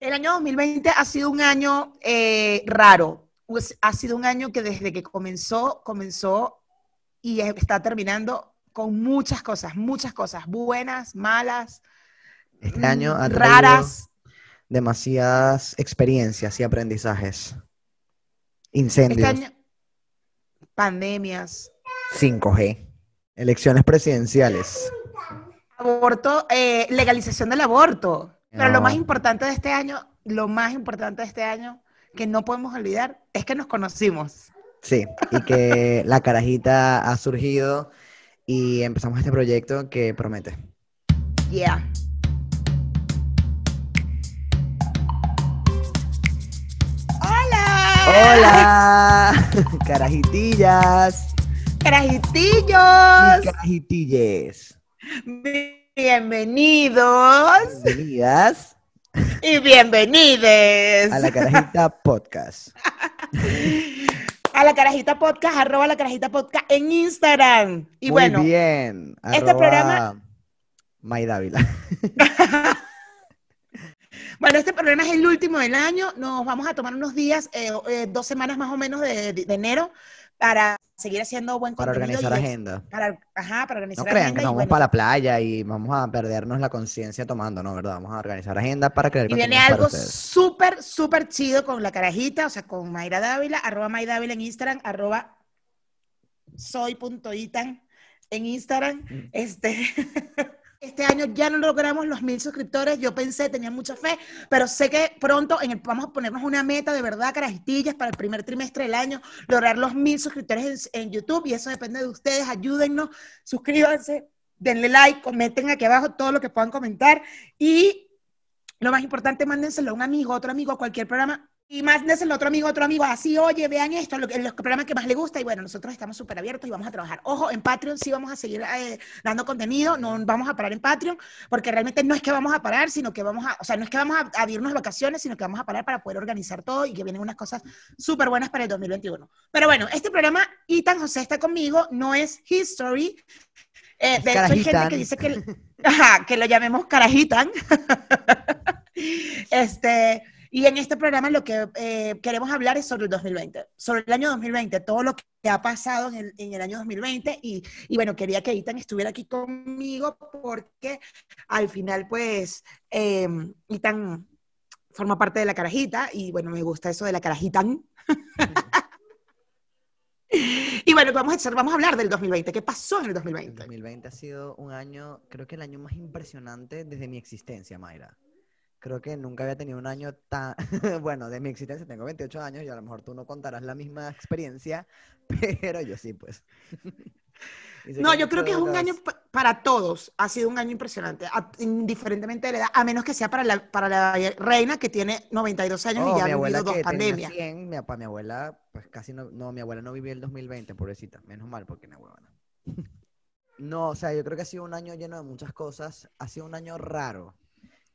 El año 2020 ha sido un año eh, raro. Pues, ha sido un año que desde que comenzó, comenzó y está terminando con muchas cosas, muchas cosas, buenas, malas, Este año ha traído raras. demasiadas experiencias y aprendizajes. Este Incendios, año, pandemias, 5G, elecciones presidenciales. aborto, eh, legalización del aborto. Pero lo más importante de este año, lo más importante de este año que no podemos olvidar es que nos conocimos. Sí, y que la carajita ha surgido y empezamos este proyecto que promete. Yeah. ¡Hola! ¡Hola! Carajitillas ¡Carajitillos! y carajitilles. Bienvenidos Bienvenidas y bienvenides a la Carajita Podcast. a la Carajita Podcast, arroba la Carajita Podcast en Instagram. Y Muy bueno, bien. este programa- May Dávila. bueno, este programa es el último del año. Nos vamos a tomar unos días, eh, eh, dos semanas más o menos de, de enero, para seguir haciendo buen Para contenido. organizar y es- agenda. Para, ajá, para organizar No crean agenda que nos vamos bueno, para la playa y vamos a perdernos la conciencia tomando, ¿no? ¿Verdad? Vamos a organizar agenda para crear Y viene para algo súper, súper chido con la carajita, o sea, con Mayra Dávila, arroba Mayra Dávila en Instagram, arroba soy.itan en Instagram. Mm. Este, este año ya no logramos los mil suscriptores, yo pensé, tenía mucha fe, pero sé que pronto en el- vamos a ponernos una meta de verdad, carajitillas, para el primer trimestre del año, lograr los mil suscriptores en, en YouTube y eso depende de ustedes, ayúdennos, suscríbanse, denle like, comenten aquí abajo todo lo que puedan comentar y lo más importante, mándenselo a un amigo, otro amigo, a cualquier programa. Y mándenselo a otro amigo, otro amigo, así, oye, vean esto, lo los programas que más les gusta. Y bueno, nosotros estamos súper abiertos y vamos a trabajar. Ojo, en Patreon sí vamos a seguir eh, dando contenido, no vamos a parar en Patreon, porque realmente no es que vamos a parar, sino que vamos a, o sea, no es que vamos a, a irnos vacaciones, sino que vamos a parar para poder organizar todo y que vienen unas cosas súper buenas para el 2021. Pero bueno, este programa, Itan José está conmigo, no es History. Eh, de hecho, hay gente que dice que, ajá, que lo llamemos Carajitan. este, y en este programa lo que eh, queremos hablar es sobre el 2020, sobre el año 2020, todo lo que ha pasado en el, en el año 2020. Y, y bueno, quería que Itan estuviera aquí conmigo porque al final, pues, eh, Itan forma parte de la carajita y bueno, me gusta eso de la carajitan. y bueno, vamos a, vamos a hablar del 2020. ¿Qué pasó en el El 2020? 2020 ha sido un año, creo que el año más impresionante desde mi existencia, Mayra. Creo que nunca había tenido un año tan... Bueno, de mi existencia tengo 28 años y a lo mejor tú no contarás la misma experiencia, pero yo sí, pues. No, yo creo que es un año pa- para todos, ha sido un año impresionante, a- indiferentemente de la edad, a menos que sea para la, para la reina que tiene 92 años Oh, y ya mi ha abuela vivido dos pandemias. 100, mi, mi abuela, pues casi no, no, mi abuela no vivió el 2020, pobrecita, menos mal porque no huevona. No, o sea, yo creo que ha sido un año lleno de muchas cosas, ha sido un año raro,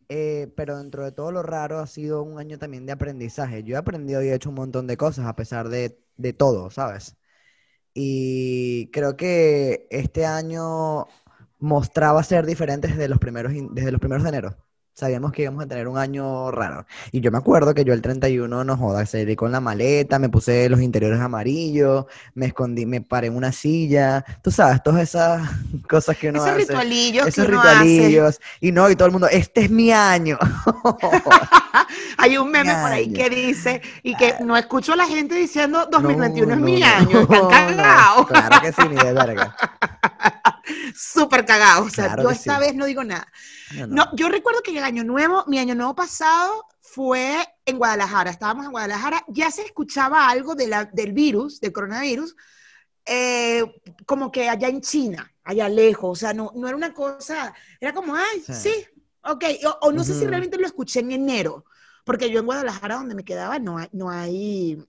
eh, pero dentro de todo lo raro ha sido un año también de aprendizaje. Yo he aprendido y he hecho un montón de cosas a pesar de, de todo, ¿sabes? Y creo que este año mostraba ser diferente desde los primeros, desde los primeros de enero. Sabíamos que íbamos a tener un año raro. Y yo me acuerdo que yo el 31, no jodas, salí con la maleta, me puse los interiores amarillos, me escondí, me paré en una silla. Tú sabes, todas esas cosas que uno Esos hace. ritualillos que Esos uno hace. ritualillos. Y no, y todo el mundo, este es mi año. Hay un meme por ahí año. que dice, y que no escucho a la gente diciendo 2021 es No, mi no, año, están no, cagados, Claro que sí, ni de verga. Súper cagados. O sea, Claro yo esta sí. vez no digo nada. No, no. No, yo recuerdo que el año nuevo, mi año nuevo pasado fue en Guadalajara. Estábamos en Guadalajara, ya se escuchaba algo de la, del virus, del coronavirus, eh, como que allá en China, allá lejos. O sea, no, no era una cosa, era como, ay, Sí. sí, ok. O, o no sé si realmente lo escuché en enero, porque yo en Guadalajara, donde me quedaba, no hay, no hay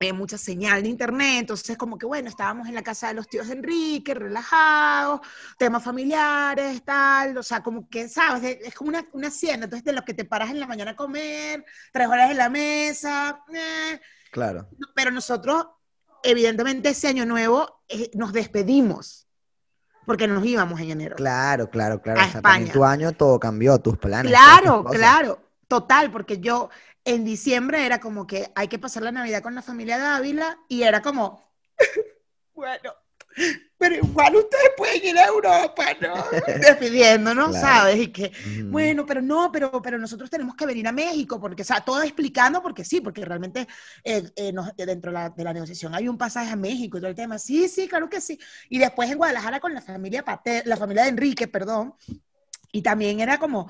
eh, mucha señal de internet, entonces como que bueno, estábamos en la casa de los tíos de Enrique, relajados, temas familiares, tal, o sea, como que, ¿sabes? Es como una, una hacienda, entonces de los que te paras en la mañana a comer, tres horas en la mesa, eh, Claro. pero nosotros, evidentemente, ese año nuevo eh, nos despedimos, porque nos íbamos en enero. Claro, claro, claro. A O sea, España. tu año todo cambió, tus planes. Claro, claro. total, porque yo en diciembre era como que hay que pasar la Navidad con la familia de Ávila y era como, bueno, pero igual ustedes pueden ir a Europa, ¿no? Despidiéndonos, Claro. ¿sabes? Y que, Ujú. bueno, pero no, pero, pero nosotros tenemos que venir a México, porque, o sea, todo explicando, porque sí, porque realmente eh, eh, nos- dentro de la, de la negociación hay un pasaje a México y todo el tema. Sí, sí, claro que sí. Y después en Guadalajara con la familia Pater, la familia de Enrique, perdón, y también era como,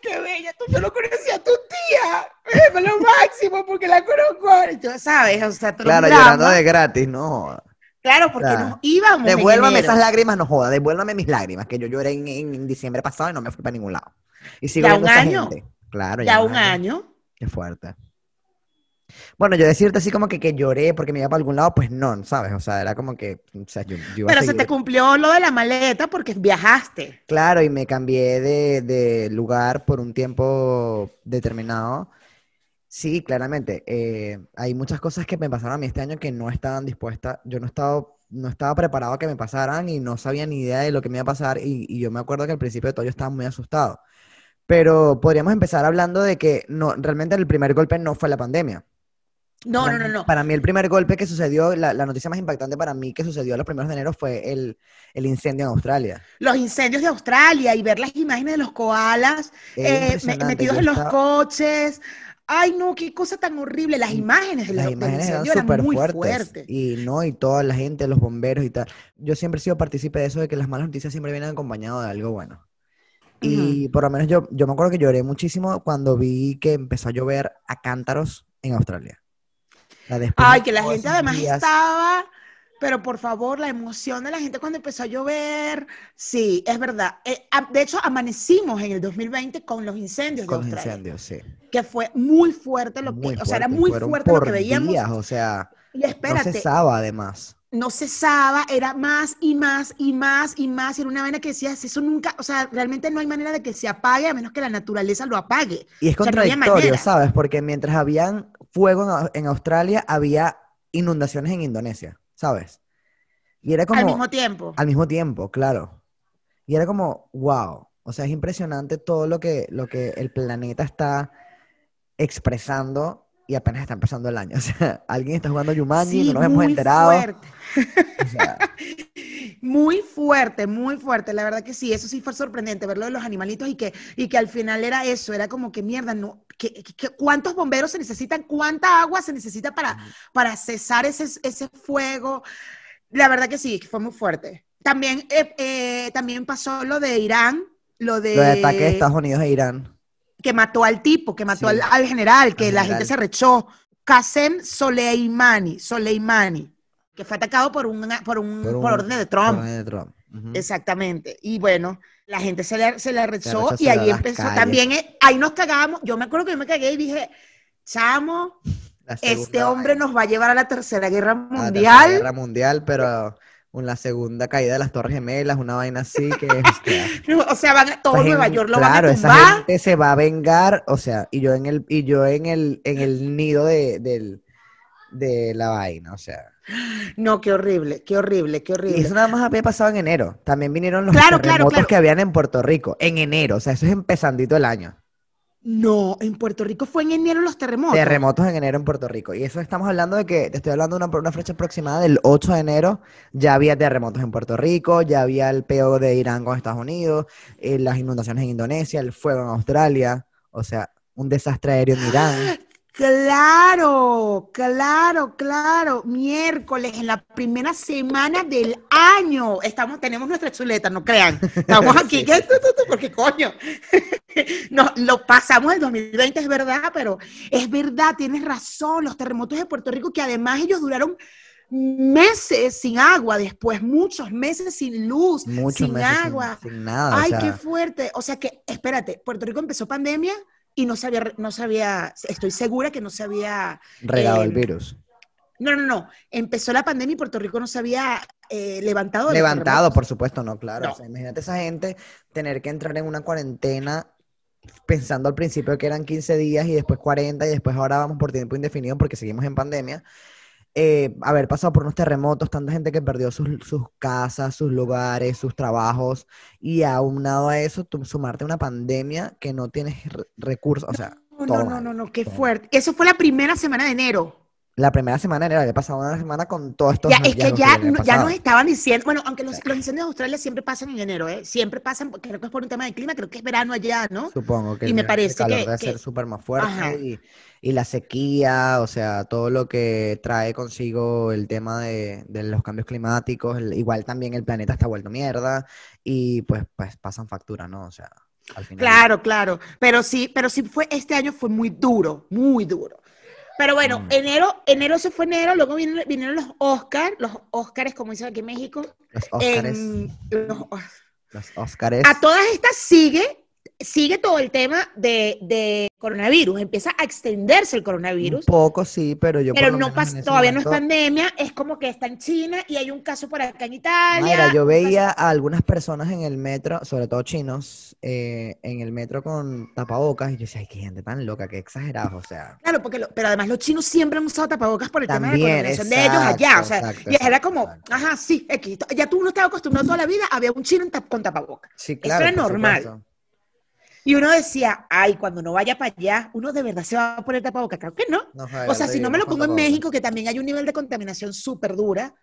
qué bella, tú, yo no conocía a tu tía, es lo máximo porque la conozco ahora", y tú sabes, o sea, todo un Claro, drama. llorando de gratis, no. Claro, porque nos íbamos Devuélvame esas lágrimas, no joda, devuélvame mis lágrimas, que yo lloré en, en diciembre pasado y no me fui para ningún lado. Y sigo Ya viendo un esa año. gente. Claro, Ya un año. Qué fuerte. Bueno, yo decirte así como que, que lloré porque me iba para algún lado, pues no, ¿sabes? O sea, era como que, o sea, yo, yo iba a Pero se seguir- te cumplió lo de la maleta porque viajaste. Claro, y me cambié de, de lugar por un tiempo determinado. Sí, claramente. eh, hay muchas cosas que me pasaron a mí este año que no estaban dispuestas. Yo no estaba, no estaba preparado a que me pasaran y no sabía ni idea de lo que me iba a pasar. Y, y yo me acuerdo que al principio de todo yo estaba muy asustado. Pero podríamos empezar hablando de que no, realmente el primer golpe no fue la pandemia. No, Para no, no, no. Para mí el primer golpe que sucedió, la, la noticia más impactante para mí que sucedió a los primeros de enero fue el, el incendio en Australia. Los incendios de Australia y ver las imágenes de los koalas eh, metidos en los coches. Ay, no, qué cosa tan horrible. Las imágenes de Las los- imágenes eran eran súper muy fuertes. fuertes. Y no, y toda la gente, los bomberos y tal. Yo siempre he sido partícipe de eso, de que las malas noticias siempre vienen acompañadas de algo bueno. Y por lo menos yo, yo me acuerdo que lloré muchísimo cuando vi que empezó a llover a cántaros en Australia. Después Ay, de que la gente además días- estaba, pero por favor, la emoción de la gente cuando empezó a llover, sí, es verdad. Eh, de hecho, amanecimos en el 2020 con los incendios de Con los Australia, incendios, sí. que fue muy fuerte lo que, Muy o sea, era fuerte, muy fuerte lo que por veíamos. días, o sea, Y no espérate, cesaba además. no cesaba, era más y más y más y más, y era una vaina que decías, eso nunca, o sea, realmente no hay manera de que se apague a menos que la naturaleza lo apague. Y es O sea, no contradictorio. ¿sabes? Porque mientras habían fuego en, Au- en Australia, había inundaciones en Indonesia, ¿sabes? Y era como Al mismo tiempo. al mismo tiempo, claro. Y era como, wow. O sea, es impresionante todo lo que, lo que el planeta está expresando y apenas está empezando el año. O sea, alguien está jugando Jumanji, Sí, no nos hemos muy enterado. fuerte. O sea, Muy fuerte, muy fuerte. La verdad que sí, eso sí fue sorprendente, verlo de los animalitos y que, y que al final era eso, era como que mierda, no, que, que- que- ¿cuántos bomberos se necesitan? ¿Cuánta agua se necesita para, para cesar ese, ese fuego? La verdad que sí, que fue muy fuerte. También, eh, eh, también pasó lo de Irán, lo de, lo de ataque de Estados Unidos e Irán. Que mató al tipo, que mató Sí. al, al general, que Al la general. gente se rechó. Qasem Soleimani, Soleimani, que fue atacado por, un, Por por un- orden de por Trump. orden de Trump. Exactamente. Y bueno, la gente se le, se le rechó y ahí empezó calles. también, eh, ahí nos cagamos. Yo me acuerdo que yo me cagué y dije, chamo, este hombre nos va a llevar a la Tercera Guerra A la Tercera Mundial. Guerra Mundial, pero la segunda caída de las Torres Gemelas, una vaina así que hostia. O sea, van a, todo Esa Nueva gente- York lo claro, van a esa tumbar. gente se va a vengar, o sea, y yo en el, y yo en el, en el nido de, del, de la vaina, o sea. No, qué horrible, qué horrible, qué Y horrible. eso nada más había pasado en enero. También vinieron los Claro, claro, terremotos claro. que habían en Puerto Rico, en enero, o sea, eso es empezandito el año. No, en Puerto Rico fue en enero los terremotos. Terremotos en enero en Puerto Rico. Y eso estamos hablando de que, te estoy hablando de una, una fecha aproximada del 8 de enero, ya había terremotos en Puerto Rico, ya había el peo de Irán con Estados Unidos, eh, las inundaciones en Indonesia, el fuego en Australia, o sea, un desastre aéreo en Irán. Claro, claro, claro. Miércoles, en la primera semana del año. Estamos, tenemos nuestra chuleta, no crean. Estamos aquí, Sí. porque coño. No, lo pasamos el 2020, es verdad, pero es verdad, tienes razón. Los terremotos de Puerto Rico, que además ellos duraron meses sin agua, después muchos meses sin luz, Muchos sin meses agua. sin, nada. o Ay, sea, qué fuerte. O sea que, espérate, Puerto Rico empezó pandemia y no se había, no se había- estoy segura que no se había, regado el virus. no, no, no, empezó la pandemia y Puerto Rico no se había eh, levantado. Levantado, por supuesto, no, claro. No. O sea, imagínate esa gente tener que entrar en una cuarentena pensando al principio que eran 15 días y después 40 y después ahora vamos por tiempo indefinido porque seguimos en pandemia. Eh, haber pasado por unos terremotos, tanta gente que perdió sus, sus casas, sus lugares, sus trabajos, y aunado a eso, tú sumarte a una pandemia que no tienes re- recursos, o sea, No, todo no, no, no, no, qué fuerte. Eso fue la primera semana de enero. La primera semana de enero, había pasado una semana con todo esto. Ya, es que ya, no no- ya nos estaban diciendo, bueno, aunque los, los incendios de Australia siempre pasan en enero, ¿eh? Siempre pasan, creo que es por un tema de clima, creo que es verano allá, ¿no? Supongo que Y me el parece calor que- debe que- ser súper más fuerte y, y la sequía, o sea, todo lo que trae consigo el tema de, de los cambios climáticos, el- igual también el planeta está vuelto mierda y pues, pues pasan factura, ¿no? O sea, al final. Claro, claro. Pero sí, pero sí fue, este año fue muy duro, muy duro. Pero bueno, Mm. enero, enero se fue enero, luego vinieron, vinieron los Oscars, los Oscars, como dicen aquí en México. Los Óscares, en- los- los Óscares. a todas estas sigue, sigue todo el tema de, de coronavirus, empieza a extenderse el Un coronavirus. poco sí, pero yo por Pero lo no menos todavía no es pandemia, es como que está en China y hay un caso por acá en Italia. Mayra, yo veía a algunas personas en el metro, sobre todo chinos, eh, en el metro con tapabocas y yo decía, ay, qué gente tan loca, qué exagerados, o sea. Claro, porque lo- pero además los chinos siempre han usado tapabocas por el tema de la También, contaminación de ellos allá. O sea, exacto, y era exacto, como, exacto. ajá, sí, X. Ya tú no estabas acostumbrado toda la vida, había un chino en con tapabocas. Sí, Eso claro, era por normal. supuesto. Y uno decía, ay, cuando no vaya para allá, uno de verdad se va a poner tapabocas. Claro que no. No, O sea, si no me lo pongo en México, que también hay un nivel de contaminación súper dura,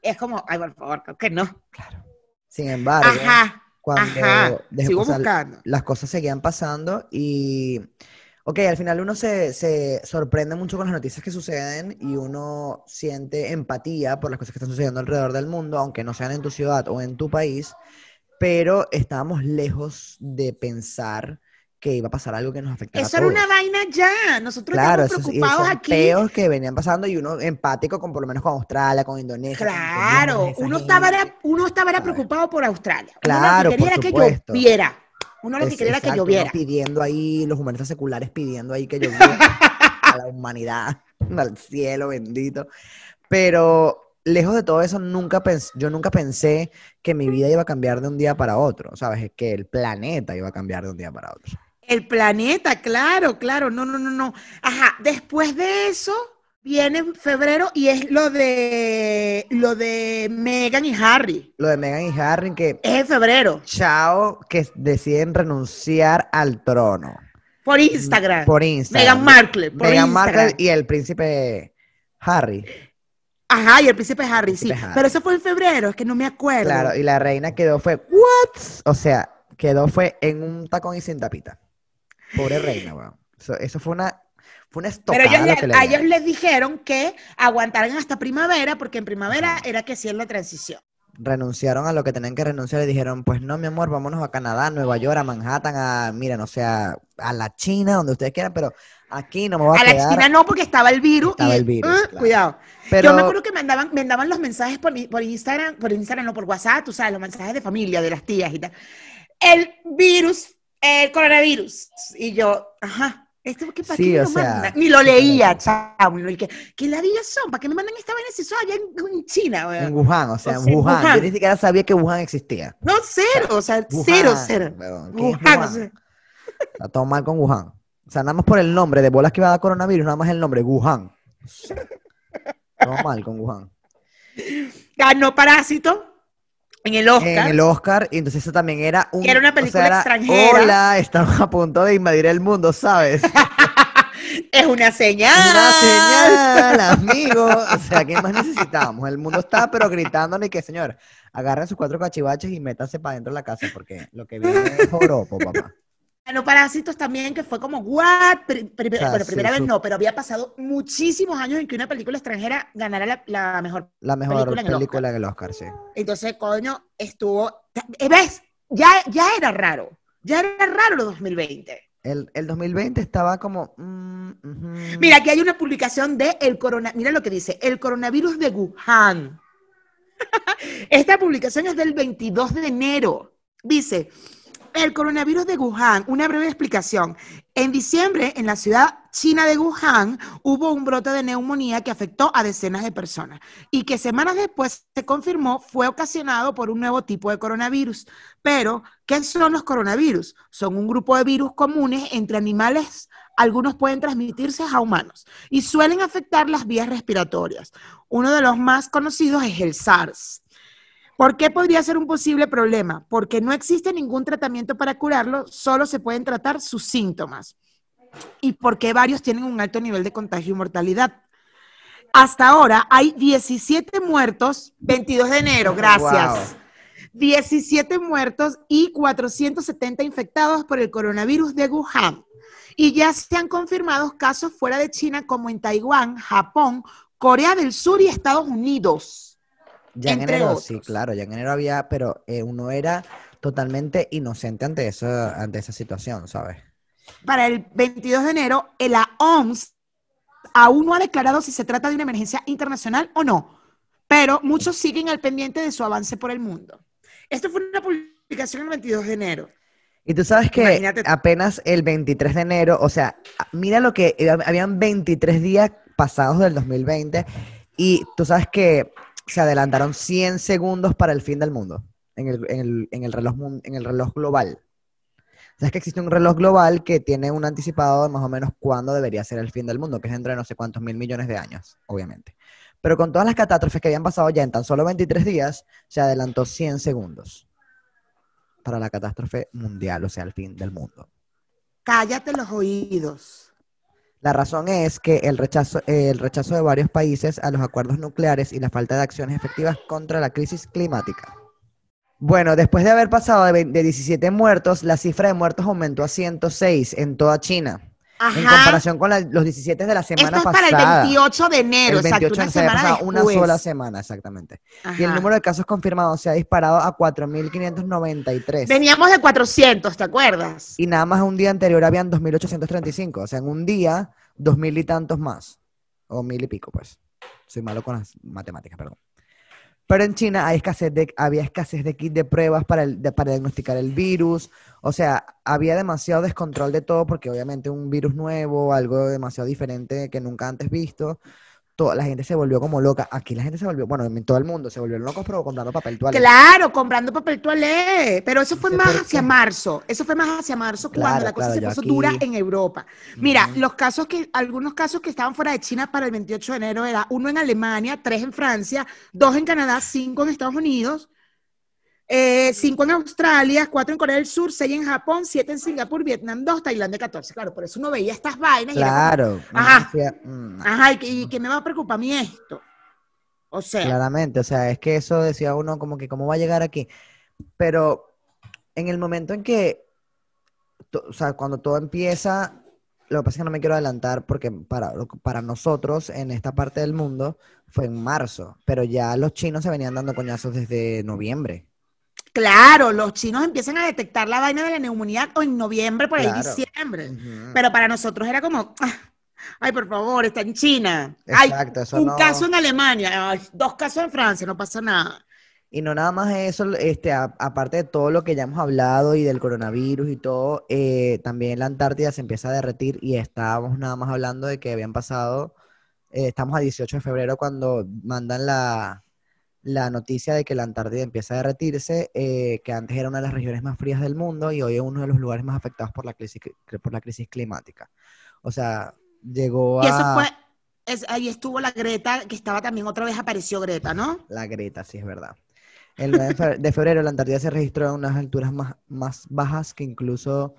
es como, ay, por favor, creo que no. Claro. Sin embargo, Ajá, cuando ajá. Sigo sea, buscando. las cosas seguían pasando y, ok, al final uno se, se sorprende mucho con las noticias que suceden y uno siente empatía por las cosas que están sucediendo alrededor del mundo, aunque no sean en tu ciudad o en tu país, pero estábamos lejos de pensar que iba a pasar algo que nos afectara Eso a era todos. una vaina ya. Nosotros Claro, estamos esos, y preocupados esos aquí. peos que venían pasando y uno empático con por lo menos con Australia, con Indonesia. con Claro, esa uno estaba, era, uno estaba era preocupado por Australia. Uno Claro, lo que quería por era que lloviera. Uno lo que quería era que uno lloviera. pidiendo ahí, los humanistas seculares pidiendo ahí que lloviera a la humanidad, al cielo bendito. Pero lejos de todo eso, nunca pens- yo nunca pensé que mi vida iba a cambiar de un día para otro, ¿sabes? Que el planeta iba a cambiar de un día para otro. El planeta, claro, claro. No, no, no, no. Ajá, después de eso viene febrero y es lo de lo de Meghan y Harry. Lo de Meghan y Harry, que Es en febrero, chao, que deciden renunciar al trono por Instagram. por Instagram. Meghan Markle, por Instagram. Markle y el príncipe Harry. Ajá, y el príncipe Harry, sí. Príncipe Harry. Pero eso fue en febrero, es que no me acuerdo. Claro, y la reina quedó fue, ¿what? O sea, quedó fue en un tacón y sin tapita. Pobre reina, weón. Eso, eso fue una, fue una estocada Pero ellos, le- le a ellos les dijeron que aguantaran hasta primavera, porque en primavera Ajá. era que hacían la transición. Renunciaron a lo que tenían que renunciar y dijeron, pues no, mi amor, vámonos a Canadá, a Nueva York, a Manhattan, a, miren, o sea, a la China, donde ustedes quieran, pero aquí no me voy a, A la quedar. China no, porque estaba el virus. Estaba y, el virus, ah, claro. Cuidado. Pero, Yo me acuerdo que mandaban, mandaban los mensajes por, por Instagram, por Instagram, no por WhatsApp, tú sabes, los mensajes de familia, de las tías y tal. El virus, el coronavirus. Y yo, ajá. ¿Esto qué para Sí, qué me o sea, mandan? Ni lo leía, lo- ¿Qué, ¿Qué ladillas son? ¿Para qué me mandan esta vaina si eso allá en, en China? weón? en Wuhan, o sea, O en sea, en Wuhan. Yo Wuhan. ni siquiera sabía que Wuhan existía. No, cero, o sea, Wuhan, cero, cero. weón, ¿qué es Wuhan, o Wuhan? sea. Está todo mal con Wuhan. O sea, nada más por el nombre de bolas que iba a dar coronavirus, nada más el nombre, Wuhan. Todo mal con Wuhan. Ganó Parásito en el Oscar. En el Oscar, y entonces eso también era un... Que era una o sea, película era, extranjera. Hola, estamos a punto de invadir el mundo, ¿sabes? Es una señal. Una señal, amigo. O sea, ¿qué más necesitamos? El mundo está pero gritándole que, señor, agarren sus cuatro cachivaches y métanse para dentro de la casa, porque lo que viene es joropo, papá. Ganó Parásitos también, que fue como, ¿what? Pri- pri- bueno, sí, primera vez no, pero había pasado muchísimos años en que una película extranjera ganara la, la mejor. La mejor Película en el película en el Oscar, sí. Entonces, coño, estuvo. ¿Ves? Ya, ya era raro. Ya era raro los 2020. El, el 2020 estaba como... mm. Mira, aquí hay una publicación de el corona, mira lo que dice, el coronavirus de Wuhan. Esta publicación es del 22 de enero. Dice, el coronavirus de Wuhan, una breve explicación. En diciembre, en la ciudad china de Wuhan, hubo un brote de neumonía que afectó a decenas de personas y que semanas después se confirmó fue ocasionado por un nuevo tipo de coronavirus. Pero, ¿qué son los coronavirus? Son un grupo de virus comunes entre animales algunos pueden transmitirse a humanos y suelen afectar las vías respiratorias. Uno de los más conocidos es el SARS. ¿Por qué podría ser un posible problema? Porque no existe ningún tratamiento para curarlo, solo se pueden tratar sus síntomas. ¿Y porque varios tienen un alto nivel de contagio y mortalidad? Hasta ahora hay 17 muertos, 22 de enero, gracias. 17 muertos y 470 infectados por el coronavirus de Wuhan. Y ya se han confirmado casos fuera de China como en Taiwán, Japón, Corea del Sur y Estados Unidos. Ya en enero, sí, claro, ya en enero había, pero eh, uno era totalmente inocente ante, eso, ante esa situación, ¿sabes? Para el 22 de enero, la OMS aún no ha declarado si se trata de una emergencia internacional o no, pero muchos siguen al pendiente de su avance por el mundo. Esto fue una publicación el 22 de enero. Y tú sabes que apenas el 23 de enero, o sea, mira lo que, eh, habían 23 días pasados del 2020 y tú sabes que se adelantaron 100 segundos para el fin del mundo en el, reloj, en el reloj global. Sabes que existe un reloj global que tiene un anticipado de más o menos cuándo debería ser el fin del mundo, que es dentro de no sé cuántos mil millones de años, obviamente. Pero con todas las catástrofes que habían pasado ya en tan solo 23 días, se adelantó 100 segundos para la catástrofe mundial, o sea, el fin del mundo. Cállate los oídos. La razón es que el rechazo, el rechazo de varios países a los acuerdos nucleares y la falta de acciones efectivas contra la crisis climática. Bueno, después de haber pasado de, de 17 muertos, la cifra de muertos aumentó a 106 en toda China. En comparación con los 17 de la semana Esto es para el 28 de enero, el 28 una semana Una sola semana, exactamente. Y el número de casos confirmados se ha disparado a 4.593. Veníamos de 400, ¿te acuerdas? Y nada más un día anterior habían 2.835. O sea, en un día, 2.000 y tantos más. O mil y pico, pues. Soy malo con las matemáticas, perdón. Pero en China hay escasez de, había escasez de de pruebas para, para diagnosticar el virus. O sea, había demasiado descontrol de todo porque obviamente un virus nuevo, algo demasiado diferente que nunca antes visto toda la gente se volvió como loca. Aquí la gente se volvió, bueno, en todo el mundo se volvieron locos, pero comprando papel toalé. Claro, comprando papel toalé. Pero eso fue más hacia marzo. Eso fue más hacia marzo cuando la cosa se puso dura en Europa. Mira, los casos que, algunos casos que estaban fuera de China para el 28 de enero era uno en Alemania, tres en Francia, dos en Canadá, cinco en Estados Unidos, eh, cinco en Australia, cuatro en Corea del Sur, seis en Japón, siete en Singapur, Vietnam, dos, Tailandia, 14. Claro, por eso uno veía estas vainas. Claro. ajá, mm. ajá, y, qué me va a preocupar a mí esto. O sea. Claramente, o sea, es que eso decía uno como que cómo va a llegar aquí. Pero en el momento en que, o sea, cuando todo empieza, lo que pasa es que no me quiero adelantar porque para, para nosotros en esta parte del mundo fue en marzo, pero ya los chinos se venían dando coñazos desde noviembre. Claro, los chinos empiezan a detectar la vaina de la neumonía en noviembre, por ahí diciembre. Pero para nosotros era como, ah, ay, por favor, está en China. Exacto, eso un caso en Alemania, dos casos en Francia, no pasa nada. Y no nada más eso, este, aparte de todo lo que ya hemos hablado y del coronavirus y todo, eh, también la Antártida se empieza a derretir y estábamos nada más hablando de que habían pasado, eh, estamos a 18 de febrero cuando mandan la, la noticia de que la Antártida empieza a derretirse, eh, que antes era una de las regiones más frías del mundo y hoy es uno de los lugares más afectados por la crisis, por la crisis climática. O sea, llegó a... Y eso fue, ahí estuvo la Greta, que estaba también otra vez apareció Greta, ¿no? La Greta, sí, es verdad. El 9 de febrero la Antártida se registró a unas alturas más, más bajas que incluso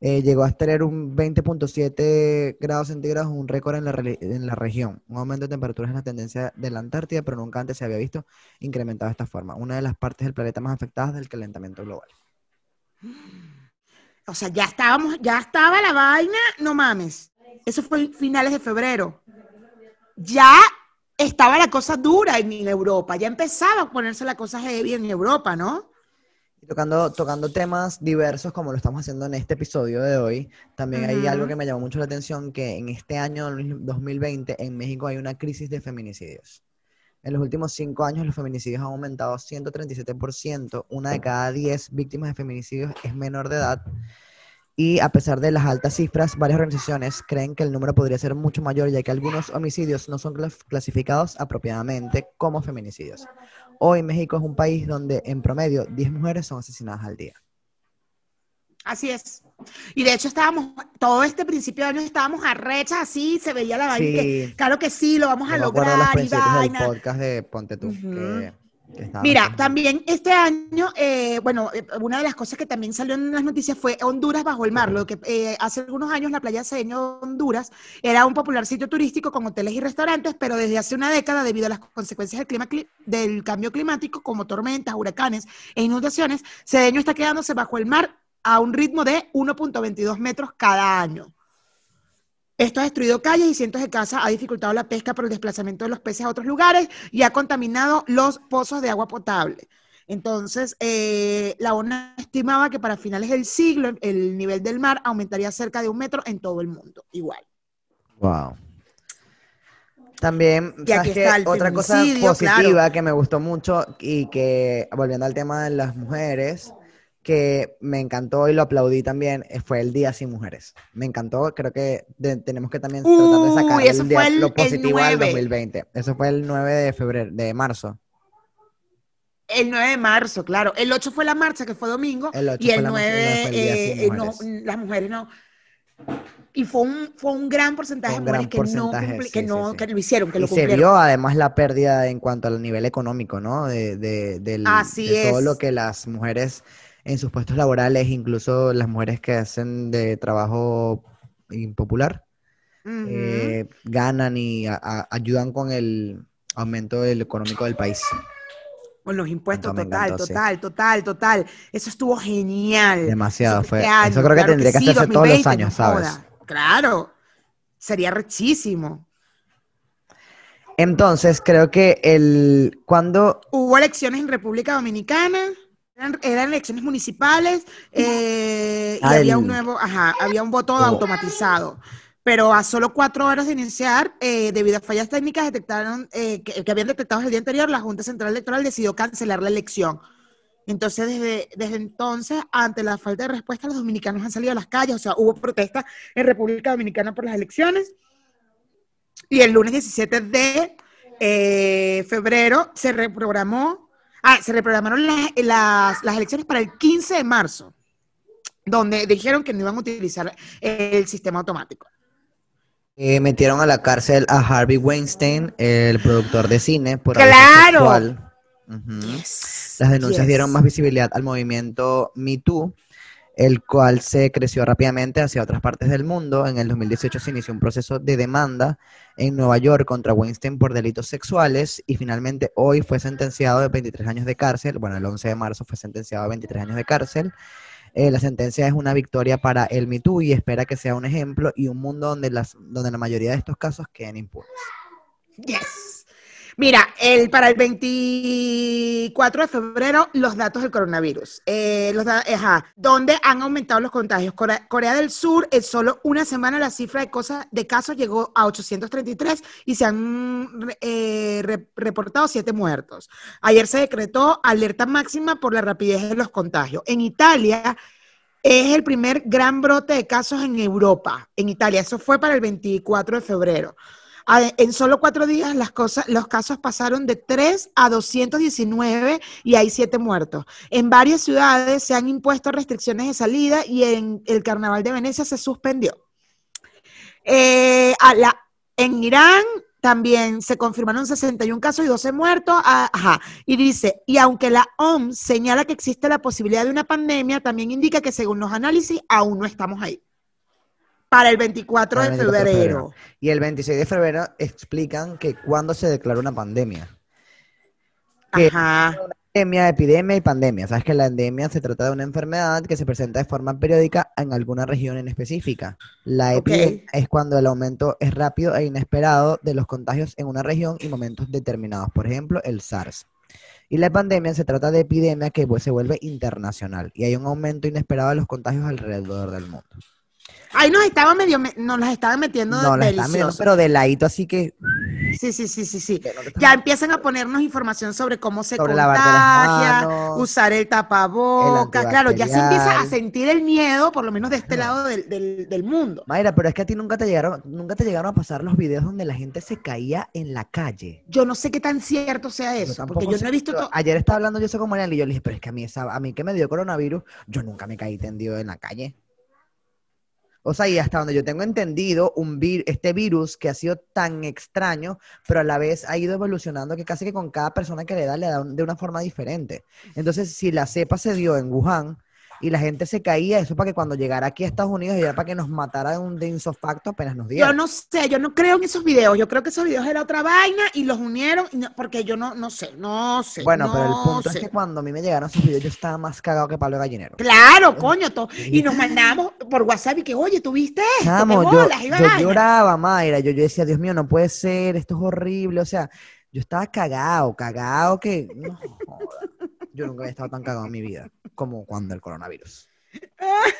eh, llegó a tener un 20.7 grados centígrados, un récord en la, en la región. Un aumento de temperaturas en la tendencia de la Antártida, pero nunca antes se había visto incrementado de esta forma. Una de las partes del planeta más afectadas del calentamiento global. O sea, ya estábamos, ya estaba la vaina, no mames. Eso fue finales de febrero. Ya estaba la cosa dura en Europa, ya empezaba a ponerse la cosa heavy en Europa, ¿no? Tocando, tocando temas diversos como lo estamos haciendo en este episodio de hoy, también hay algo que me llamó mucho la atención, que en este año 2020 en México hay una crisis de feminicidios. En los últimos cinco años los feminicidios han aumentado 137%, una de cada diez víctimas de feminicidios es menor de edad. Y a pesar de las altas cifras, varias organizaciones creen que el número podría ser mucho mayor, ya que algunos homicidios no son clasificados apropiadamente como feminicidios. Hoy México es un país donde en promedio 10 mujeres son asesinadas al día. Así es. Y de hecho estábamos, todo este principio de año estábamos arrechas así, se veía la vaina. que, Sí. claro que sí, lo vamos a Yo me acuerdo de los lograr y principios del vaina. podcast de Ponte tú. Ujú. que, que estaban Mira, también este año, eh, bueno, eh, una de las cosas que también salió en las noticias fue Honduras bajo el mar. Lo que eh, hace algunos años la playa Cedeño Honduras era un popular sitio turístico con hoteles y restaurantes, pero desde hace una década, debido a las consecuencias del, clima, cli- del cambio climático, como tormentas, huracanes e inundaciones, Cedeño está quedándose bajo el mar a un ritmo de 1.22 metros cada año. Esto ha destruido calles y cientos de casas, ha dificultado la pesca por el desplazamiento de los peces a otros lugares y ha contaminado los pozos de agua potable. Entonces, eh, la ONU estimaba que para finales del siglo el nivel del mar aumentaría cerca de un metro en todo el mundo, igual. Wow. También, ¿sabes el otra cosa positiva claro. que me gustó mucho y que, volviendo al tema de las mujeres, que me encantó y lo aplaudí también, eh, fue el Día Sin Mujeres. Me encantó, creo que de- tenemos que también tratar de sacar el día, el- lo positivo del 9. 2020. Eso fue el 9 de febrero, de marzo. El 9 de marzo, claro. El 8 fue la marcha, que fue domingo, El 8 y fue el la marcha, y el 9, 9 fue el Día eh, eh, no, las mujeres no. Y fue un, fue un gran porcentaje Un de mujeres gran que no, cumpli- que, sí, no sí. que lo hicieron, que Y lo se cumplieron. vio además la pérdida en cuanto al nivel económico, ¿no? De, de- del- Así de todo es. lo que las mujeres en sus puestos laborales, incluso las mujeres que hacen de trabajo impopular, eh, ganan y a- a- ayudan con el aumento del económico del país. Con los impuestos, total, encantó, sí. total, total, total. Eso estuvo genial. Demasiado Eso fue. Eso creo que claro tendría que sí, hacerse todos los 2020, años, ¿sabes? Claro. Sería rechísimo. Entonces, creo que el cuando Hubo elecciones en República Dominicana, eran, eran elecciones municipales eh, y había un nuevo, ajá, había un voto Oh. automatizado. Pero a solo cuatro horas de iniciar, eh, debido a fallas técnicas detectaron eh, que, que habían detectado el día anterior, la Junta Central Electoral decidió cancelar la elección. Entonces, desde, desde entonces, ante la falta de respuesta, los dominicanos han salido a las calles, o sea, hubo protestas en República Dominicana por las elecciones. Y el lunes 17 de eh, febrero se reprogramó, ah, se reprogramaron las, las, las elecciones para el 15 de marzo, donde dijeron que no iban a utilizar el sistema automático. eh, metieron a la cárcel a Harvey Weinstein, el productor de cine, por ¡Claro! Yes, Las denuncias yes. dieron más visibilidad al movimiento Me Too, el cual se creció rápidamente hacia otras partes del mundo. En el 2018 se inició un proceso de demanda en Nueva York contra Weinstein por delitos sexuales y finalmente hoy fue sentenciado de 23 años de cárcel. Bueno, el 11 de marzo fue sentenciado a 23 años de cárcel. Eh, la sentencia es una victoria para el Me Too y espera que sea un ejemplo y un mundo donde, las, donde la mayoría de estos casos queden impunes. Yes. Mira, el, para el 24 de febrero, los datos del coronavirus. Eh, los da- ajá, ¿Dónde han aumentado los contagios? Corea, del Sur, en solo una semana la cifra de, cosas, de casos llegó a 833 y se han eh, re- reportado siete muertos. Ayer se decretó alerta máxima por la rapidez de los contagios. En Italia es el primer gran brote de casos en Europa, en Italia. Eso fue para el 24 de febrero. A- En solo cuatro días las cosas, los casos pasaron de 3 a 219 y hay siete muertos. En varias ciudades se han impuesto restricciones de salida y en el Carnaval de Venecia se suspendió. Eh, en Irán también se confirmaron 61 casos y 12 muertos. Ah, Ajá. Y dice, y aunque la OMS señala que existe la posibilidad de una pandemia, también indica que según los análisis aún no estamos ahí. Para el 24 Para de el 24 de febrero. Y el 26 de febrero explican que cuando se declaró una pandemia. que- Ajá. Pandemia, epidemia y pandemia. Sabes que la endemia se trata de una enfermedad que se presenta de forma periódica en alguna región en específica. La epidemia es cuando el aumento es rápido e inesperado de los contagios en una región y momentos determinados. Por ejemplo, el SARS. Y la pandemia se trata de epidemia que pues, se vuelve internacional y hay un aumento inesperado de los contagios alrededor del mundo. Ahí nos estaban medio, me- nos las estaban metiendo No, mirando, delicioso. pero de ladito, así que Sí, sí, sí, sí, sí. Ya empiezan a ponernos información sobre cómo se Sobre contagia, manos, usar el tapaboca. Claro, ya se empieza a sentir el miedo, por lo menos de este lado del, del- del mundo. Mayra, pero es que a ti nunca te llegaron, nunca te llegaron a pasar los videos donde la gente se caía en la calle. Yo no sé qué tan cierto sea eso, porque yo sé, no he visto todo. Ayer estaba hablando yo eso con Mariana y yo le dije, pero es que a mí, esa, a mí que me dio coronavirus, yo nunca me caí tendido en la calle. O sea, y hasta donde yo tengo entendido, un vir- este virus que ha sido tan extraño, pero a la vez ha ido evolucionando que casi que con cada persona que le da, le da de una forma diferente. Entonces, si la cepa se dio en Wuhan y la gente se caía, eso para que cuando llegara aquí a Estados Unidos era para que nos matara de un de insofacto apenas nos diera. Yo no sé, yo no creo en esos videos. Yo creo que esos videos era otra vaina y los unieron, porque yo no, no sé, no sé. Bueno, pero el punto sé. es que cuando a mí me llegaron esos videos, yo estaba más cagado que palo de gallinero. Claro, coño, to- y nos mandábamos por WhatsApp y que, oye, ¿tuviste esto? Chamo, ¿Qué yo, bolas? Lloraba, Mayra. Yo, yo decía, Dios mío, no puede ser, esto es horrible. O sea, yo estaba cagado, cagado que. No. Yo nunca había estado tan cagado en mi vida como cuando el coronavirus.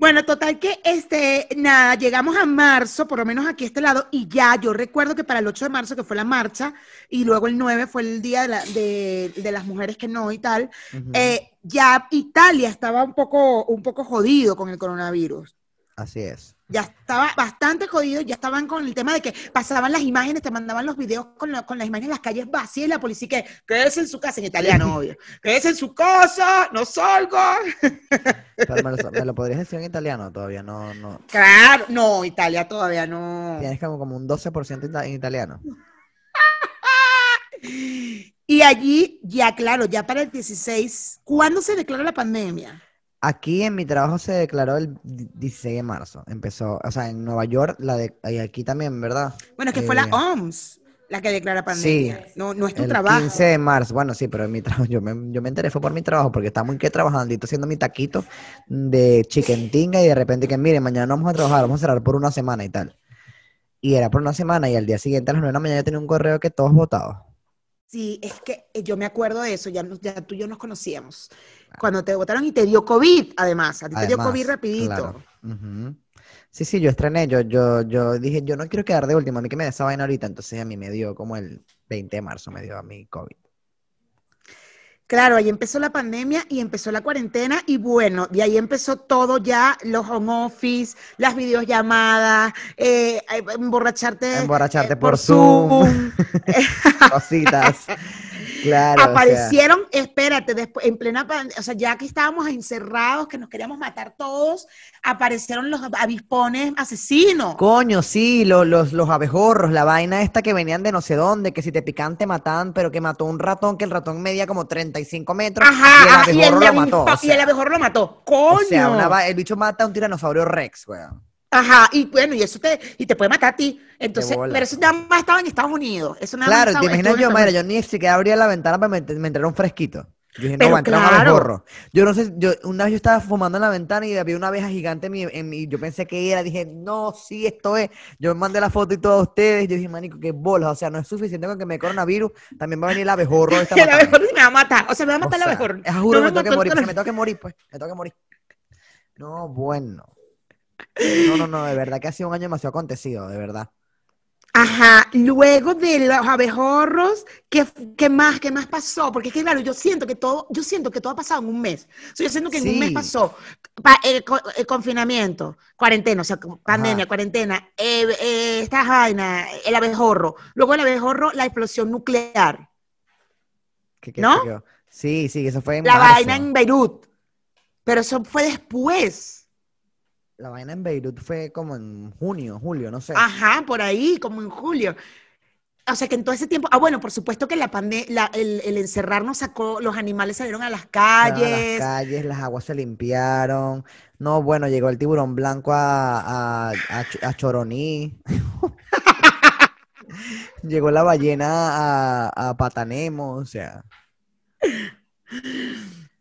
Bueno, total que este, nada, llegamos a marzo, por lo menos aquí a este lado, y ya yo recuerdo que para el 8 de marzo, que fue la marcha, y luego el 9 fue el día de, la- de- de las mujeres que no y tal, eh, ya Italia estaba un poco, un poco jodido con el coronavirus. Así es. Ya estaba bastante jodido, ya estaban con el tema de que pasaban las imágenes, te mandaban los videos con, la- con las imágenes en las calles vacías y la policía que quédese en su casa, en italiano, obvio, quédese en su casa, no salga. Pero me lo, me lo podrías decir en italiano todavía, no, no. Claro, no, Italia todavía no. Tienes como, como un 12% ita- en italiano. Y allí, ya claro, ya para el 16, ¿cuándo se declaró la pandemia? Aquí en mi trabajo se declaró el di- 16 de marzo. Empezó, o sea, en Nueva York, la de, y aquí también, ¿verdad? Bueno, que fue la Eh, OMS la que declara pandemia. No, no es tu El trabajo. 15 de marzo, bueno, sí, pero en mi trabajo, yo me, yo me enteré, fue por mi trabajo, porque estaba muy que trabajando, y haciendo mi taquito de chiquentinga, y de repente que, miren, mañana no vamos a trabajar, vamos a cerrar por una semana y tal. Y era por una semana, y al día siguiente a las 9 de la mañana yo tenía un correo que todos votados. Sí, es que eh, yo me acuerdo de eso, ya, ya tú y yo nos conocíamos. Cuando te votaron y te dio COVID, además, a ti te dio COVID rapidito. claro. Sí, sí, yo estrené, yo, yo, yo dije, yo no quiero quedar de último, a mí que me da esa vaina ahorita, entonces a mí me dio como el 20 de marzo, me dio a mí COVID. Claro, ahí empezó la pandemia y empezó la cuarentena y bueno, de ahí empezó todo ya, los home office, las videollamadas, eh, eh, emborracharte, Emborracharte eh, por Zoom. Cositas. Claro, o sea, Aparecieron, espérate, después, en plena pandemia, o sea, ya que estábamos encerrados, que nos queríamos matar todos, aparecieron los avispones asesinos. Coño, sí, lo- los, los abejorros, la vaina esta que venían de no sé dónde, que si te pican te matan, pero que mató un ratón, que el ratón medía como 35 metros Ajá, y el ajá, y el, abejorro lo mató. y el abejorro lo mató. ¡Coño! o sea, una el bicho mata a un tiranosaurio rex, weón. Ajá, y bueno, y eso te, y te puede matar a ti. Entonces, pero eso nada más estaba en Estados Unidos. Eso nada más Claro, estaba- te imaginas yo, Mayra, yo ni siquiera abría la ventana para me, me entrara un fresquito. Yo dije, no, va a entrar claro. abejorro. Yo no sé, yo una vez yo estaba fumando en la ventana y había una abeja gigante en mi, en mi- yo pensé que era, dije, no, sí, esto es. Yo me mandé la foto y todo a ustedes, yo dije, manico, qué bolas, o sea, no es suficiente con que me dé coronavirus, también va a venir el abejorro. el abejorro me va a matar. O sea, me va a O matar sea, el abejorro. juro, No me que morir, tengo que morir, pues, me tengo que morir. No, bueno. No, no, no, de verdad que ha sido un año demasiado acontecido, de verdad. Ajá, luego de los abejorros, ¿qué, qué más, qué más pasó? Porque es que, claro, yo siento que todo, yo siento que todo ha pasado en un mes. O sea, yo siento que en un mes pasó pa- el, co- el confinamiento, cuarentena, o sea, pandemia, Ajá. cuarentena, eh, eh, esta vaina, el abejorro. Luego el abejorro, la explosión nuclear, ¿Qué- qué- ¿No? Sí, sí, eso fue en la marzo. vaina en Beirut. Pero eso fue después. La vaina en Beirut fue como en junio, julio, no sé. Ajá, por ahí, como en julio. O sea que en todo ese tiempo, ah, bueno, por supuesto que la pandemia, el, el encerrarnos sacó, los animales salieron a las Fueron a calles. las calles, las aguas se limpiaron. No, bueno, llegó el tiburón blanco a, a, a a Choroní. Llegó la ballena a, a Patanemo, o sea.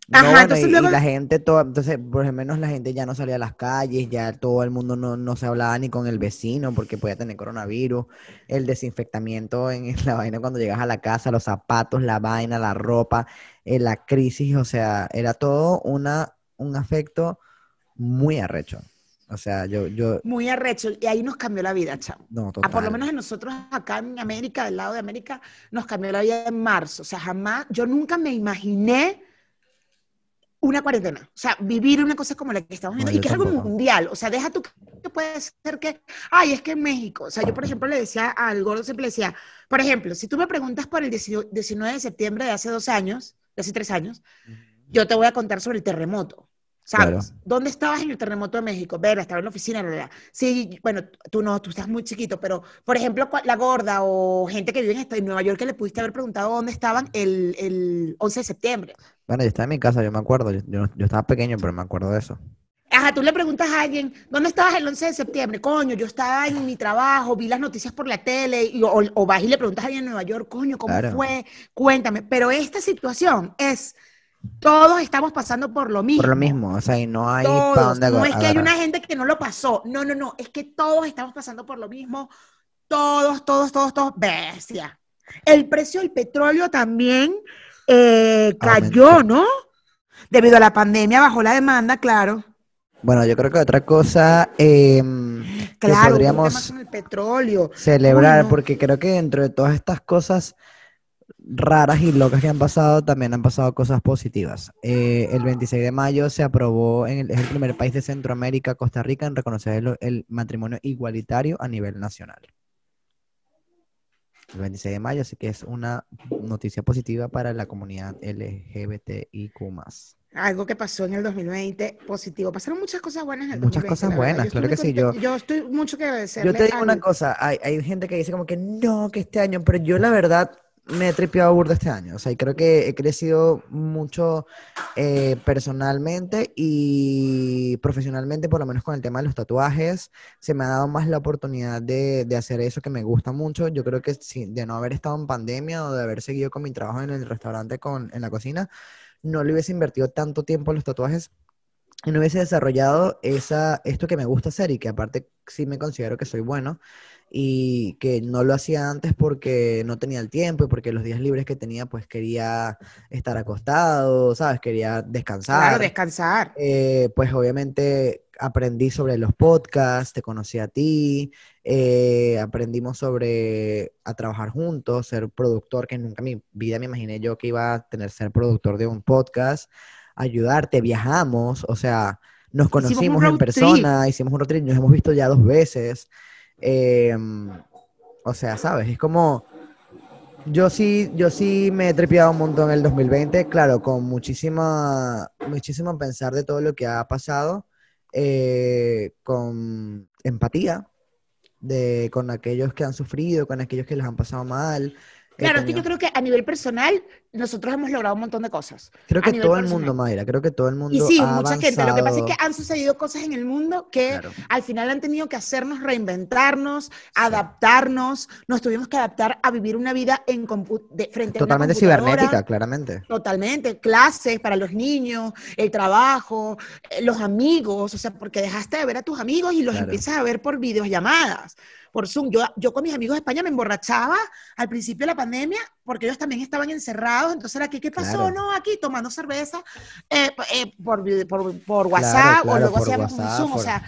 No, Ajá, entonces y, la gente, toda, entonces, por lo menos la gente ya no salía a las calles, ya todo el mundo no, no se hablaba ni con el vecino porque podía tener coronavirus, el desinfectamiento en la vaina cuando llegas a la casa, los zapatos, la vaina, la ropa, eh, la crisis, o sea, era todo una, un afecto muy arrecho. O sea, yo, yo, Muy arrecho. Y ahí nos cambió la vida, chamo. no, por lo menos en nosotros acá en América, del lado de América, nos cambió la vida en marzo. O sea, jamás, yo nunca me imaginé una cuarentena. O sea, vivir una cosa como la que estamos viendo No, y que es algo tampoco. mundial. O sea, deja tú que puede ser que, ay, es que en México. O sea, yo, por ejemplo, le decía al gordo, siempre le decía, por ejemplo, si tú me preguntas por el 19 de septiembre de hace dos años, de hace tres años, yo te voy a contar sobre el terremoto. ¿Sabes? Claro. ¿Dónde estabas en el terremoto de México? Vera, estaba en la oficina, la, la, la. Sí, bueno, tú no, tú estás muy chiquito, pero, por ejemplo, la gorda o gente que vive en, esta- en Nueva York que le pudiste haber preguntado dónde estaban el, el 11 de septiembre. Bueno, yo estaba en mi casa, yo me acuerdo. Yo, yo, yo estaba pequeño, pero me acuerdo de eso. Ajá, tú le preguntas a alguien, ¿dónde estabas el 11 de septiembre? Coño, yo estaba en mi trabajo, vi las noticias por la tele, y- o, o vas y le preguntas a alguien en Nueva York, coño, ¿cómo Claro. fue? Cuéntame. Pero esta situación es, todos estamos pasando por lo mismo. Por lo mismo, o sea, y no hay para Todos. dónde No es que hay una gente que no lo pasó. No, no, no. Es que todos estamos pasando por lo mismo. Todos, todos, todos, todos. Bestia. El precio del petróleo también eh, cayó, Aumentó. ¿no? Debido a la pandemia bajó la demanda, claro. Bueno, yo creo que otra cosa que Claro, tema podríamos con el petróleo. celebrar, porque creo que dentro de todas estas cosas raras y locas que han pasado, también han pasado cosas positivas. Eh, el 26 de mayo se aprobó, en el, es el primer país de Centroamérica, Costa Rica, en reconocer el, el matrimonio igualitario a nivel nacional. El 26 de mayo, así que es una noticia positiva para la comunidad LGBTIQ+. Algo que pasó en el 2020 positivo. Pasaron muchas cosas buenas en el Muchas 2020, cosas buenas, Yo claro que sí, contenta. Yo estoy mucho que Yo agradecerle te digo una cosa, hay, hay gente que dice como que no, que este año, pero yo la verdad me he tripeado burda este año, o sea, y creo que he crecido mucho eh, personalmente y profesionalmente, por lo menos con el tema de los tatuajes, se me ha dado más la oportunidad de, de hacer eso que me gusta mucho, yo creo que si, de no haber estado en pandemia o de haber seguido con mi trabajo en el restaurante, con, en la cocina, no le hubiese invertido tanto tiempo en los tatuajes y no hubiese desarrollado esa, esto que me gusta hacer y que aparte sí me considero que soy bueno y que no lo hacía antes porque no tenía el tiempo y porque los días libres que tenía pues quería estar acostado, ¿sabes? Quería Claro, descansar. descansar. Eh, pues obviamente aprendí sobre los podcasts, te conocí a ti, eh, aprendimos sobre a trabajar juntos, ser productor, que nunca en mi vida me imaginé yo que iba a tener ser productor de un podcast, ayudarte, viajamos, o sea, nos conocimos en trip. persona, hicimos un road trip, nos hemos visto ya dos veces. eh, o sea, ¿sabes? Es como... Yo sí, yo sí me he trepeado un montón en el 2020, claro, con muchísima, muchísimo pensar de todo lo que ha pasado, eh, con empatía, de, con aquellos que han sufrido, con aquellos que les han pasado mal. Claro, es que yo creo que a nivel personal nosotros hemos logrado un montón de cosas. creo que todo el personal. mundo, Mayra, creo que todo el mundo Y sí, ha mucha gente. Lo que pasa es que avanzado. han sucedido cosas en el mundo que Claro. al final han tenido que hacernos reinventarnos, adaptarnos. Nos tuvimos que adaptar a vivir una vida en de, frente Totalmente a una cibernética, claramente. Totalmente, clases para los niños, el trabajo, eh, los amigos, o sea, porque dejaste de ver a tus amigos y los Claro. empiezas a ver por videollamadas, por Zoom. Yo, yo con mis amigos de España me emborrachaba al principio de la pandemia porque ellos también estaban encerrados, entonces era que, ¿qué pasó? Claro. No, aquí tomando cerveza eh, eh, por, por, por WhatsApp o claro, luego hacíamos un Zoom, o sea,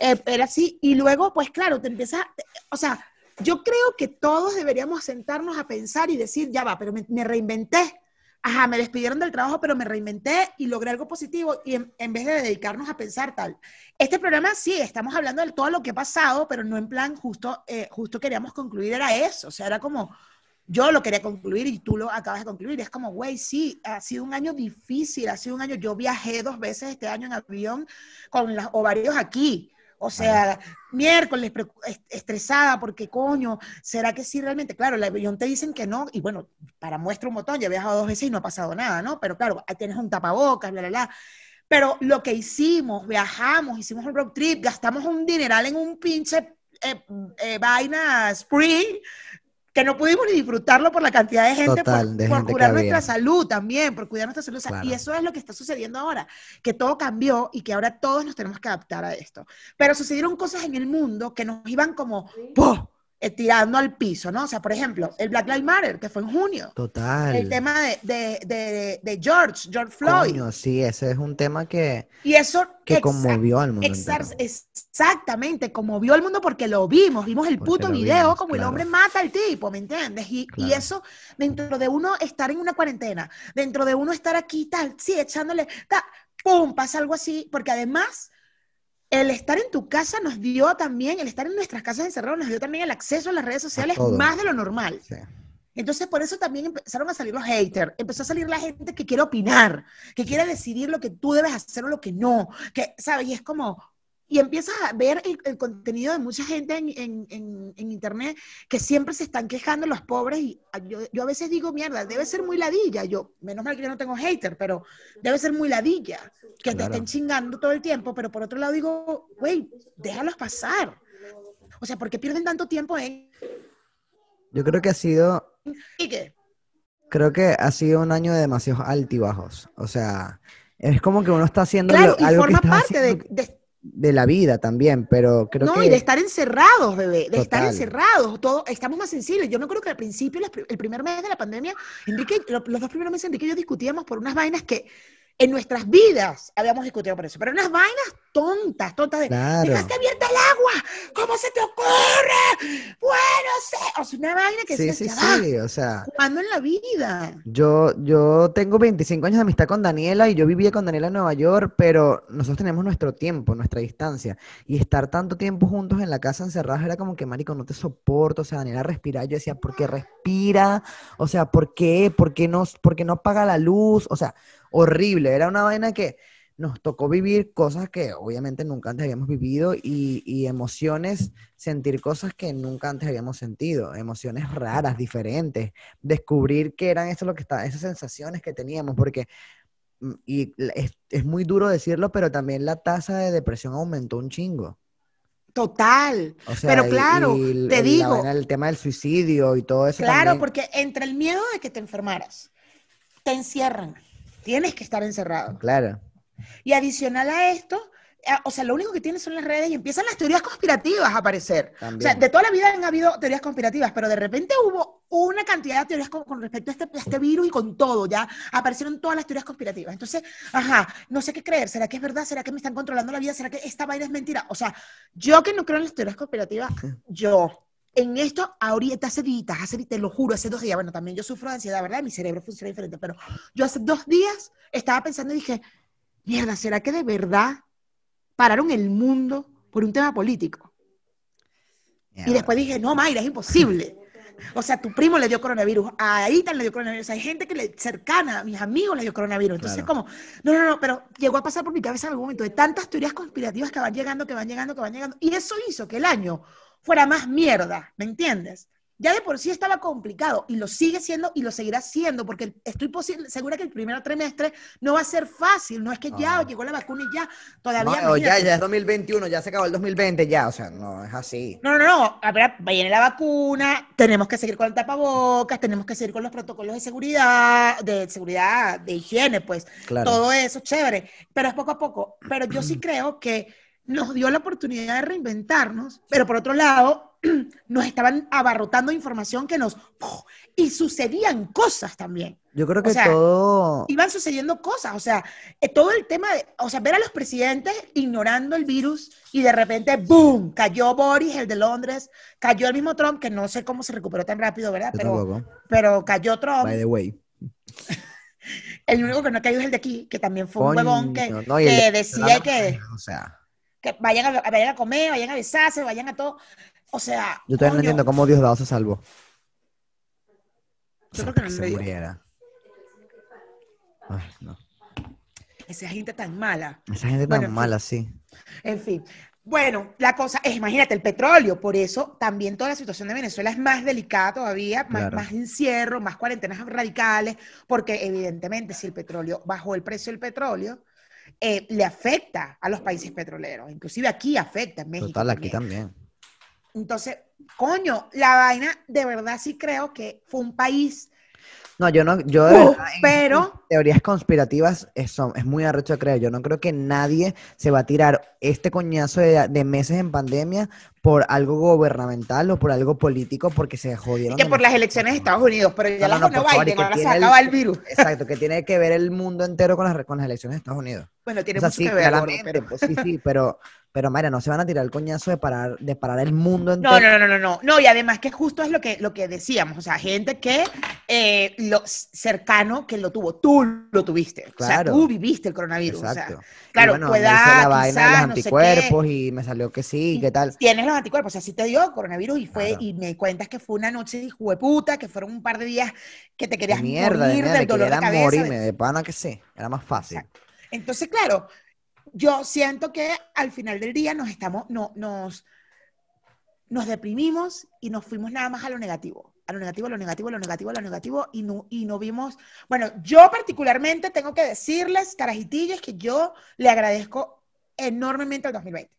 eh, era así. Y luego, pues claro, te empiezas, o sea, yo creo que todos deberíamos sentarnos a pensar y decir, ya va, pero me, me reinventé. Ajá, me despidieron del trabajo, pero me reinventé y logré algo positivo y en, en vez de dedicarnos a pensar tal. Este programa sí, estamos hablando de todo lo que ha pasado, pero no en plan justo, eh, justo queríamos concluir, era eso, o sea, era como, yo lo quería concluir y tú lo acabas de concluir. Es como, güey, sí, ha sido un año difícil, ha sido un año, yo viajé dos veces este año en avión con los ovarios aquí. O sea, miércoles estresada porque coño, ¿será que sí realmente? Claro, el avión te dicen que no, y bueno, para muestra un botón, ya he viajado dos veces y no ha pasado nada, ¿no? Pero claro, ahí tienes un tapabocas, bla, bla, bla. Pero lo que hicimos, viajamos, hicimos un road trip, gastamos un dineral en un pinche eh, eh, vaina Spring, que no pudimos ni disfrutarlo por la cantidad de gente, Total, por, de por gente había. nuestra salud también, por cuidar nuestra salud. Claro. Y eso es lo que está sucediendo ahora, que todo cambió y que ahora todos nos tenemos que adaptar a esto. Pero sucedieron cosas en el mundo que nos iban como, ¡po! Eh, tirando al piso, ¿no? O sea, por ejemplo, el Black Lives Matter, que fue en junio. Total. El tema de, de, de, de George, George Floyd. Coño, sí, ese es un tema que, y eso que conmovió al mundo exactamente, conmovió al mundo porque lo vimos, vimos el Porque puto video, vimos, como el claro. hombre mata al tipo, ¿me entiendes? Y, y Claro. eso, dentro de uno estar en una cuarentena, dentro de uno estar aquí, tal, sí, echándole, ta, pum, pasa algo así, porque además el estar en tu casa nos dio también, el estar en nuestras casas encerrados nos dio también el acceso a las redes sociales más de lo normal. Sí. Entonces, por eso también empezaron a salir los haters, empezó a salir la gente que quiere opinar, que quiere decidir lo que tú debes hacer o lo que no, que, ¿sabes? Y es como, y empiezas a ver el, el contenido de mucha gente en, en- en- en internet que siempre se están quejando los pobres y a- yo, yo a veces digo, mierda, debe ser muy ladilla, yo, menos mal que yo no tengo hater, pero debe ser muy ladilla, que te estén chingando todo el tiempo, pero por otro lado digo, güey, déjalos pasar. O sea, ¿por qué pierden tanto tiempo en... Yo creo que ha sido, ¿Y qué? creo que ha sido un año de demasiados altibajos. O sea, es como que uno está haciendo Claro, lo- y algo forma parte de, haciendo de- de la vida también, pero creo no, que y de estar encerrados, bebé, de estar encerrados, todo, estamos más sensibles. Yo me acuerdo que al principio, el primer mes de la pandemia, Enrique, lo- los dos primeros meses, Enrique y yo discutíamos por unas vainas que en nuestras vidas habíamos discutido por eso, pero unas vainas tontas, tontas de, Claro. dejaste abierta el agua, ¿cómo se te ocurre? Bueno, sé, o sea, una vaina que Sí, se sí, sí, o sea, ¿cuándo en la vida? yo, yo tengo 25 años de amistad con Daniela y yo vivía con Daniela en Nueva York, pero nosotros tenemos nuestro tiempo, nuestra distancia, y estar tanto tiempo juntos en la casa encerrados era como que, marico, no te soporto, o sea, Daniela respira, yo decía, ¿por qué respira? O sea, ¿por qué? ¿Por qué no, por qué no apaga la luz? O sea, horrible, era una vaina que nos tocó vivir cosas que obviamente nunca antes habíamos vivido y, y emociones, sentir cosas que nunca antes habíamos sentido, emociones raras, diferentes, descubrir qué eran eso lo que está, esas sensaciones que teníamos, porque mm, y es, es muy duro decirlo, pero también la tasa de depresión aumentó un chingo. Total. O sea, Pero claro, y el- te el- digo. vaina del tema del suicidio y todo eso Claro, también. porque entre el miedo de que te enfermaras, te encierran, tienes que estar encerrado. Claro. Y adicional a esto, eh, o sea, lo único que tienes son las redes y empiezan las teorías conspirativas a aparecer. O sea, También. de toda la vida han habido teorías conspirativas, pero de repente hubo una cantidad de teorías con, con respecto a este, a este virus y con todo, ya aparecieron todas las teorías conspirativas. Entonces, ajá, no sé qué creer, ¿será que es verdad? ¿Será que me están controlando la vida? ¿Será que esta vaina es mentira? O sea, yo que no creo en las teorías conspirativas, yo en esto ahorita hace días, hace, te lo juro, hace dos días, bueno, también yo sufro de ansiedad, ¿verdad? Mi cerebro funciona diferente, pero yo hace dos días estaba pensando y dije, mierda, ¿será que de verdad pararon el mundo por un tema político? Y después dije, no, Mayra, es imposible. O sea, tu primo le dio coronavirus, a Aitan le dio coronavirus, hay gente que le cercana, a mis amigos le dio coronavirus. Entonces, Claro. como, no, no, no, pero llegó a pasar por mi cabeza en algún momento de tantas teorías conspirativas que van llegando, que van llegando, que van llegando. Y eso hizo que el año fuera más mierda, ¿me entiendes? Ya de por sí estaba complicado y lo sigue siendo y lo seguirá siendo porque estoy segura que el primer trimestre no va a ser fácil, no es que ya llegó la vacuna y ya, todavía. No, ya, ya es 2021, ya se acabó el 2020, ya, o sea, no es así. No, no, no. A ver, viene la vacuna, tenemos que seguir con el tapabocas, tenemos que seguir con los protocolos de seguridad, de seguridad, de higiene, pues. Claro. Todo eso, chévere. Pero es poco a poco. Pero yo sí creo que nos dio la oportunidad de reinventarnos, pero por otro lado, nos estaban abarrotando información que nos... Y sucedían cosas también. Yo creo que sea, todo, Iban sucediendo cosas, o sea, eh, todo el tema de, o sea, ver a los presidentes ignorando el virus y de repente, ¡boom!, cayó Boris, el de Londres, cayó el mismo Trump, que no sé cómo se recuperó tan rápido, ¿verdad? Pero, pero cayó Trump. by the way. El único que no caído es el de aquí, que también fue un huevón que, no, que de- decía que, O sea, que vayan, a, vayan a comer, vayan a besarse, vayan a todo. O sea, yo todavía no coño, entiendo cómo Diosdado se salvó. Yo creo que no se muriera. Ay, no. esa gente tan mala. Esa gente tan Bueno, en fin. mala, sí. En fin. Bueno, la cosa es, imagínate, el petróleo, por eso también toda la situación de Venezuela es más delicada todavía, más, Claro. más encierro, más cuarentenas radicales, porque evidentemente si el petróleo, bajó el precio del petróleo, eh, le afecta a los países petroleros, inclusive aquí afecta, en México. Total, aquí también. también. Entonces, coño, la vaina, de verdad sí creo que fue un país No, yo no, yo de Uh, verdad, en- pero- teorías conspirativas es, son- es muy arrecho de creer. Yo no creo que nadie se va a tirar este coñazo de, de meses en pandemia por algo gubernamental o por algo político porque se jodieron. que por las elecciones de Estados Unidos, pero ya No, las no, no, Biden, que ahora se tiene el- acaba el virus. Exacto, que tiene que ver el mundo entero con las, con las elecciones de Estados Unidos. Bueno, tiene O sea, mucho sí, que ver, pero... pues, sí, sí, pero, pero Mayra, no se van a tirar el coñazo de parar, de parar el mundo entero. No, no, no, no, no, no, y además que justo es lo que, lo que decíamos, o sea, gente que eh, lo cercano que lo tuvo, tú lo tuviste, o sea, Claro. tú viviste el coronavirus, Exacto. o sea, claro, bueno, tu edad, la vaina de los quizás, no sé anticuerpos y me salió que sí, ¿qué tal? tienes los anticuerpos, o sea, sí te dio coronavirus y fue, Claro. y me cuentas que fue una noche de puta, que fueron un par de días que te querías mierda, morir mierda, del dolor de cabeza. morirme, de- pana que sí, era más fácil. Exacto. Entonces, claro, yo siento que al final del día nos estamos, no, nos, nos deprimimos y nos fuimos nada más a lo negativo, a lo negativo, a lo negativo, a lo negativo, a lo negativo, y no, y no vimos, bueno, yo particularmente tengo que decirles, carajitillas, que yo le agradezco enormemente al 2020.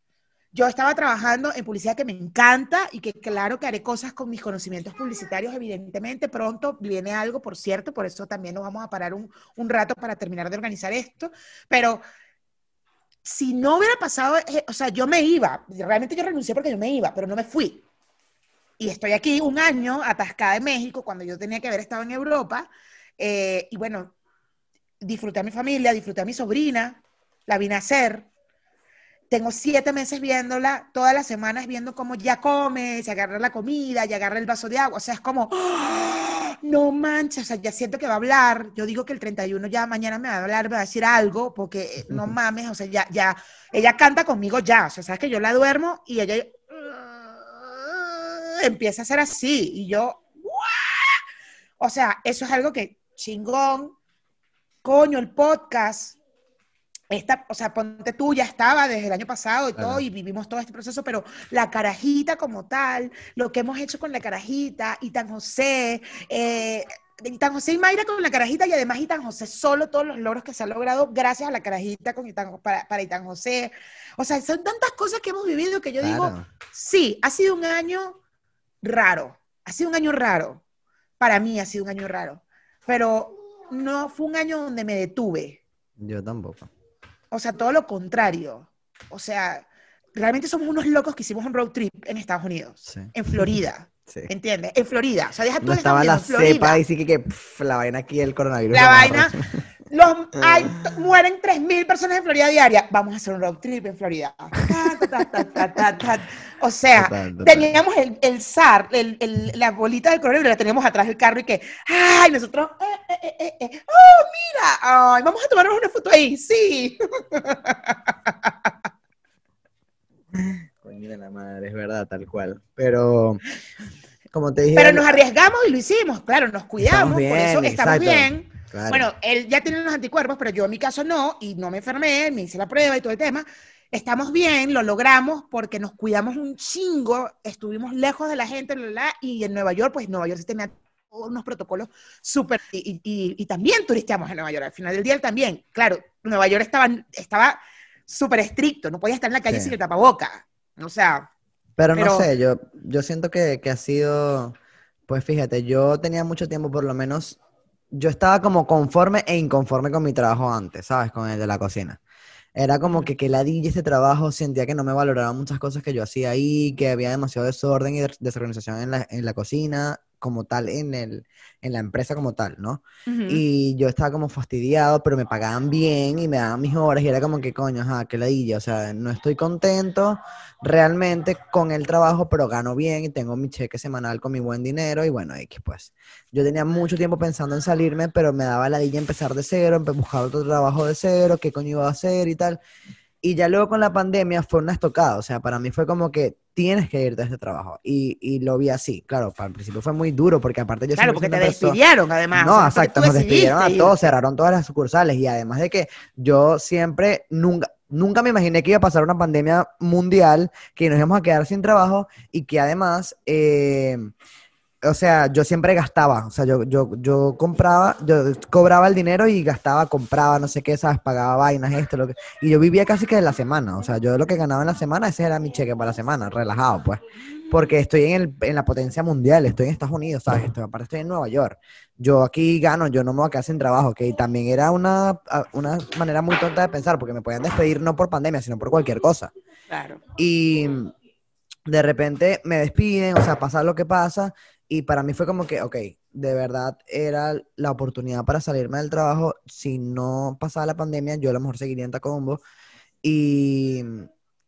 Yo estaba trabajando en publicidad que me encanta y que claro que haré cosas con mis conocimientos publicitarios, evidentemente. Pronto viene algo, por cierto, por eso también nos vamos a parar un, un rato para terminar de organizar esto. Pero si no hubiera pasado, eh, o sea, yo me iba, realmente yo renuncié porque yo me iba, pero no me fui. Y estoy aquí un año atascada en México cuando yo tenía que haber estado en Europa. eh, y bueno, disfruté a mi familia, disfruté a mi sobrina, la vi nacer. Tengo siete meses viéndola, todas las semanas viendo cómo ya come, se agarra la comida, ya agarra el vaso de agua. O sea, es como, ¡ah! no manches, o sea, ya siento que va a hablar. Yo digo que el 31 ya mañana me va a hablar, me va a decir algo, porque eh, no mames, o sea, ya, ya, ella canta conmigo ya. O sea, sabes que yo la duermo y ella "Ah", empieza a ser así. Y yo, o sea, eso es algo que chingón, coño, el podcast esta, o sea, ponte tú, ya estaba desde el año pasado y todo, y vivimos todo este proceso, pero la carajita como tal, lo que hemos hecho con la carajita, Itan José, eh, Itan José y Mayra con la carajita, y además Itan José solo todos los logros que se han logrado gracias a la carajita con Itan, para, para Itan José. O sea, son tantas cosas que hemos vivido que yo digo, sí, ha sido un año raro, ha sido un año raro, para mí ha sido un año raro, pero no fue un año donde me detuve. Yo tampoco. O sea, todo lo contrario. O sea, realmente somos unos locos que hicimos un road trip en Estados Unidos, Sí. en Florida. Sí. ¿Entiendes? En Florida. O sea, deja tú No estaba la Unidos, cepa y sí que, la vaina aquí, el coronavirus. La vaina, agarró. Los, hay, mueren 3.000 personas en Florida diaria. Vamos a hacer un road trip en Florida. Ta, ta, ta. O sea, teníamos el, el SAR, el- el- la bolita del coronavirus, la teníamos atrás del carro y que, ay, nosotros, eh, eh, eh, eh, oh, mira, ay, vamos a tomarnos una foto ahí, sí. Coño de la madre, es verdad, tal cual. Pero, como te dije. Pero nos arriesgamos y lo hicimos, claro, nos cuidamos, bien, por eso estamos exacto. bien. Claro. Bueno, él ya tiene los anticuerpos, pero yo en mi caso no, y no me enfermé, me hice la prueba y todo el tema. Estamos bien, lo logramos porque nos cuidamos un chingo, estuvimos lejos de la gente, bla, bla, bla, y en Nueva York, pues Nueva York sí tenía unos protocolos súper, y, y- y también turisteamos en Nueva York, al final del día también. Claro, Nueva York estaba estaba súper estricto, no podía estar en la calle Sí. sin el tapaboca. O sea, Pero no Pero- sé, yo, yo siento que, que ha sido, pues fíjate, yo tenía mucho tiempo, por lo menos, yo estaba como conforme e inconforme con mi trabajo antes, ¿sabes? Con el de la cocina. Era como que que ladilla este trabajo, sentía que no me valoraban muchas cosas que yo hacía ahí, que había demasiado desorden y des- desorganización en la, en la cocina como tal, en el, en la empresa como tal, ¿no? ujú. Y yo estaba como fastidiado, pero me pagaban bien y me daban mis horas y era como que coño, ajá, qué ladilla, o sea, no estoy contento realmente con el trabajo, pero gano bien y tengo mi cheque semanal con mi buen dinero y bueno, X pues. Yo tenía mucho tiempo pensando en salirme, pero me daba ladilla empezar de cero, buscar otro trabajo de cero, qué coño iba a hacer y tal. Y ya luego con la pandemia fue una estocada, o sea, para mí fue como que tienes que irte de este trabajo. Y, y lo vi así, claro, para el principio fue muy duro porque aparte yo Claro, porque te despidieron además. no, o sea, exacto, nos despidieron a todos, cerraron todas las sucursales y además de que yo siempre, nunca, nunca me imaginé que iba a pasar una pandemia mundial, que nos íbamos a quedar sin trabajo y que además, eh, o sea, yo siempre gastaba, o sea, yo, yo, yo compraba, yo cobraba el dinero y gastaba, compraba, no sé qué, sabes, pagaba vainas, esto, lo que, y yo vivía casi que de la semana, o sea, yo lo que ganaba en la semana, ese era mi cheque para la semana, relajado, pues. porque estoy en, el, en la potencia mundial, estoy en Estados Unidos, ¿sabes? Estoy, aparte estoy en Nueva York. Yo aquí gano, yo no me voy a quedar sin trabajo, que también era una, una manera muy tonta de pensar, porque me podían despedir no por pandemia, sino por cualquier cosa. Claro. Y de repente me despiden, o sea, pasa lo que pasa, y para mí fue como que, ok, de verdad era la oportunidad para salirme del trabajo. Si no pasaba la pandemia, yo a lo mejor seguiría en Tacombo. Y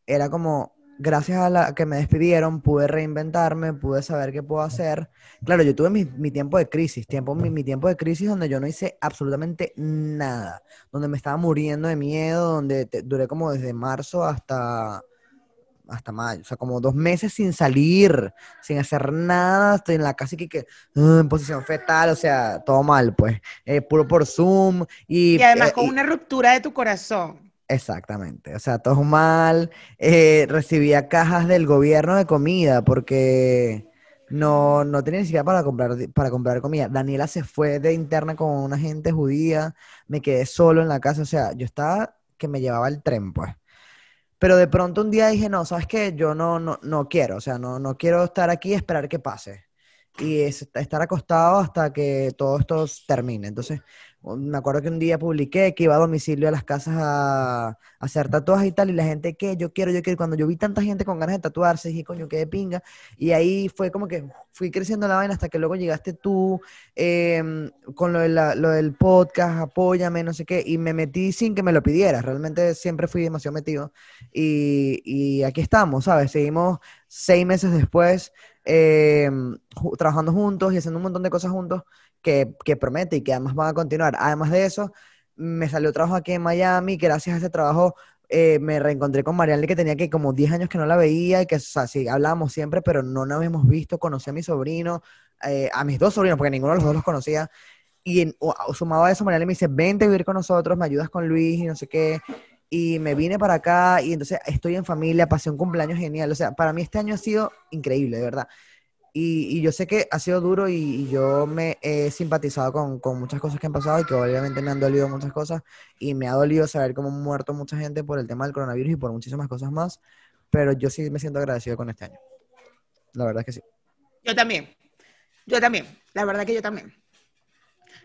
era como, gracias a la que me despidieron, pude reinventarme, pude saber qué puedo hacer. Claro, yo tuve mi, mi tiempo de crisis, tiempo, mi, mi, tiempo de crisis donde yo no hice absolutamente nada, donde me estaba muriendo de miedo, donde duré como desde marzo hasta hasta mayo, o sea, como dos meses sin salir, sin hacer nada, estoy en la casa y que, uh, en posición fetal, o sea, todo mal, pues, eh, puro por Zoom. Y, y además eh, con y, una ruptura de tu corazón. Exactamente, o sea, todo mal. Eh, recibía cajas del gobierno de comida porque no, no tenía ni siquiera para comprar, para comprar comida. Daniela se fue de interna con una gente judía, me quedé solo en la casa, o sea, yo estaba que me llevaba el tren, pues. Pero de pronto un día dije, no, ¿sabes qué? Yo no, no, no quiero, o sea, no, no quiero estar aquí y esperar que pase. Y es, estar acostado hasta que todo esto termine. Entonces, me acuerdo que un día publiqué que iba a domicilio a las casas a, hacer tatuajes y tal, y la gente, ¿qué? Yo quiero, yo quiero. Cuando yo vi tanta gente con ganas de tatuarse, dije, coño, qué de pinga. Y ahí fue como que fui creciendo la vaina hasta que luego llegaste tú eh, con lo, lo, del podcast, apóyame, no sé qué, y me metí sin que me lo pidieras. Realmente siempre fui demasiado metido. Y, y aquí estamos, ¿sabes? Seguimos seis meses después eh, trabajando juntos y haciendo un montón de cosas juntos que, que, promete y que además van a continuar. Además de eso, me salió trabajo aquí en Miami, que gracias a ese trabajo eh, me reencontré con Marianne, que tenía que como 10 años que no la veía y que, o sea, sí, hablábamos siempre, pero no nos habíamos visto. Conocí a mi sobrino, eh, a mis dos sobrinos, porque ninguno de los dos los conocía. Y en, sumado a eso, Marianne me dice, vente a vivir con nosotros, me ayudas con Luis y no sé qué. Y me vine para acá y entonces estoy en familia, pasé un cumpleaños genial. O sea, para mí este año ha sido increíble, de verdad. Y, y, yo sé que ha sido duro y, y yo me he simpatizado con, con, muchas cosas que han pasado y que obviamente me han dolido muchas cosas y me ha dolido saber cómo han muerto mucha gente por el tema del coronavirus y por muchísimas cosas más, pero yo sí me siento agradecido con este año. La verdad es que sí. Yo también, yo también, la verdad que yo también.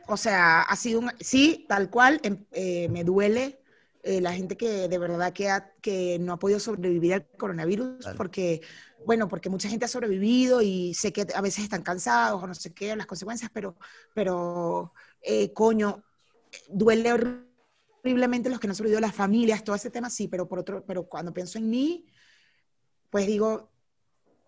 O sea, ha sido un, sí, tal cual, eh, me duele eh, la gente que de verdad que, ha, que no ha podido sobrevivir al coronavirus claro. porque bueno, porque mucha gente ha sobrevivido y sé que a veces están cansados o no sé qué, las consecuencias, pero, pero eh, coño, duele horriblemente los que no han sobrevivido, las familias, todo ese tema, sí, pero por otro, pero cuando pienso en mí, pues digo,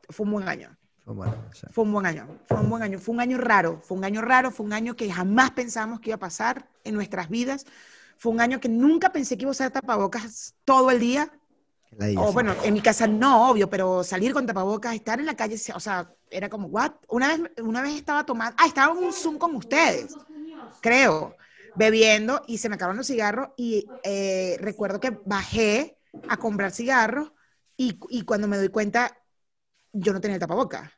fue un buen año. Fue, bueno, fue un buen año, fue un buen año, fue un año raro, fue un año raro, fue un año que jamás pensamos que iba a pasar en nuestras vidas, fue un año que nunca pensé que iba a usar tapabocas todo el día, o bueno, en mi casa no, obvio, pero salir con tapabocas, estar en la calle, o sea, era como, ¿what? Una vez, una vez estaba tomando, ah, estaba en un Zoom con ustedes, creo, bebiendo y se me acabaron los cigarros y eh, recuerdo que bajé a comprar cigarros y, y, cuando me doy cuenta, yo no tenía el tapabocas.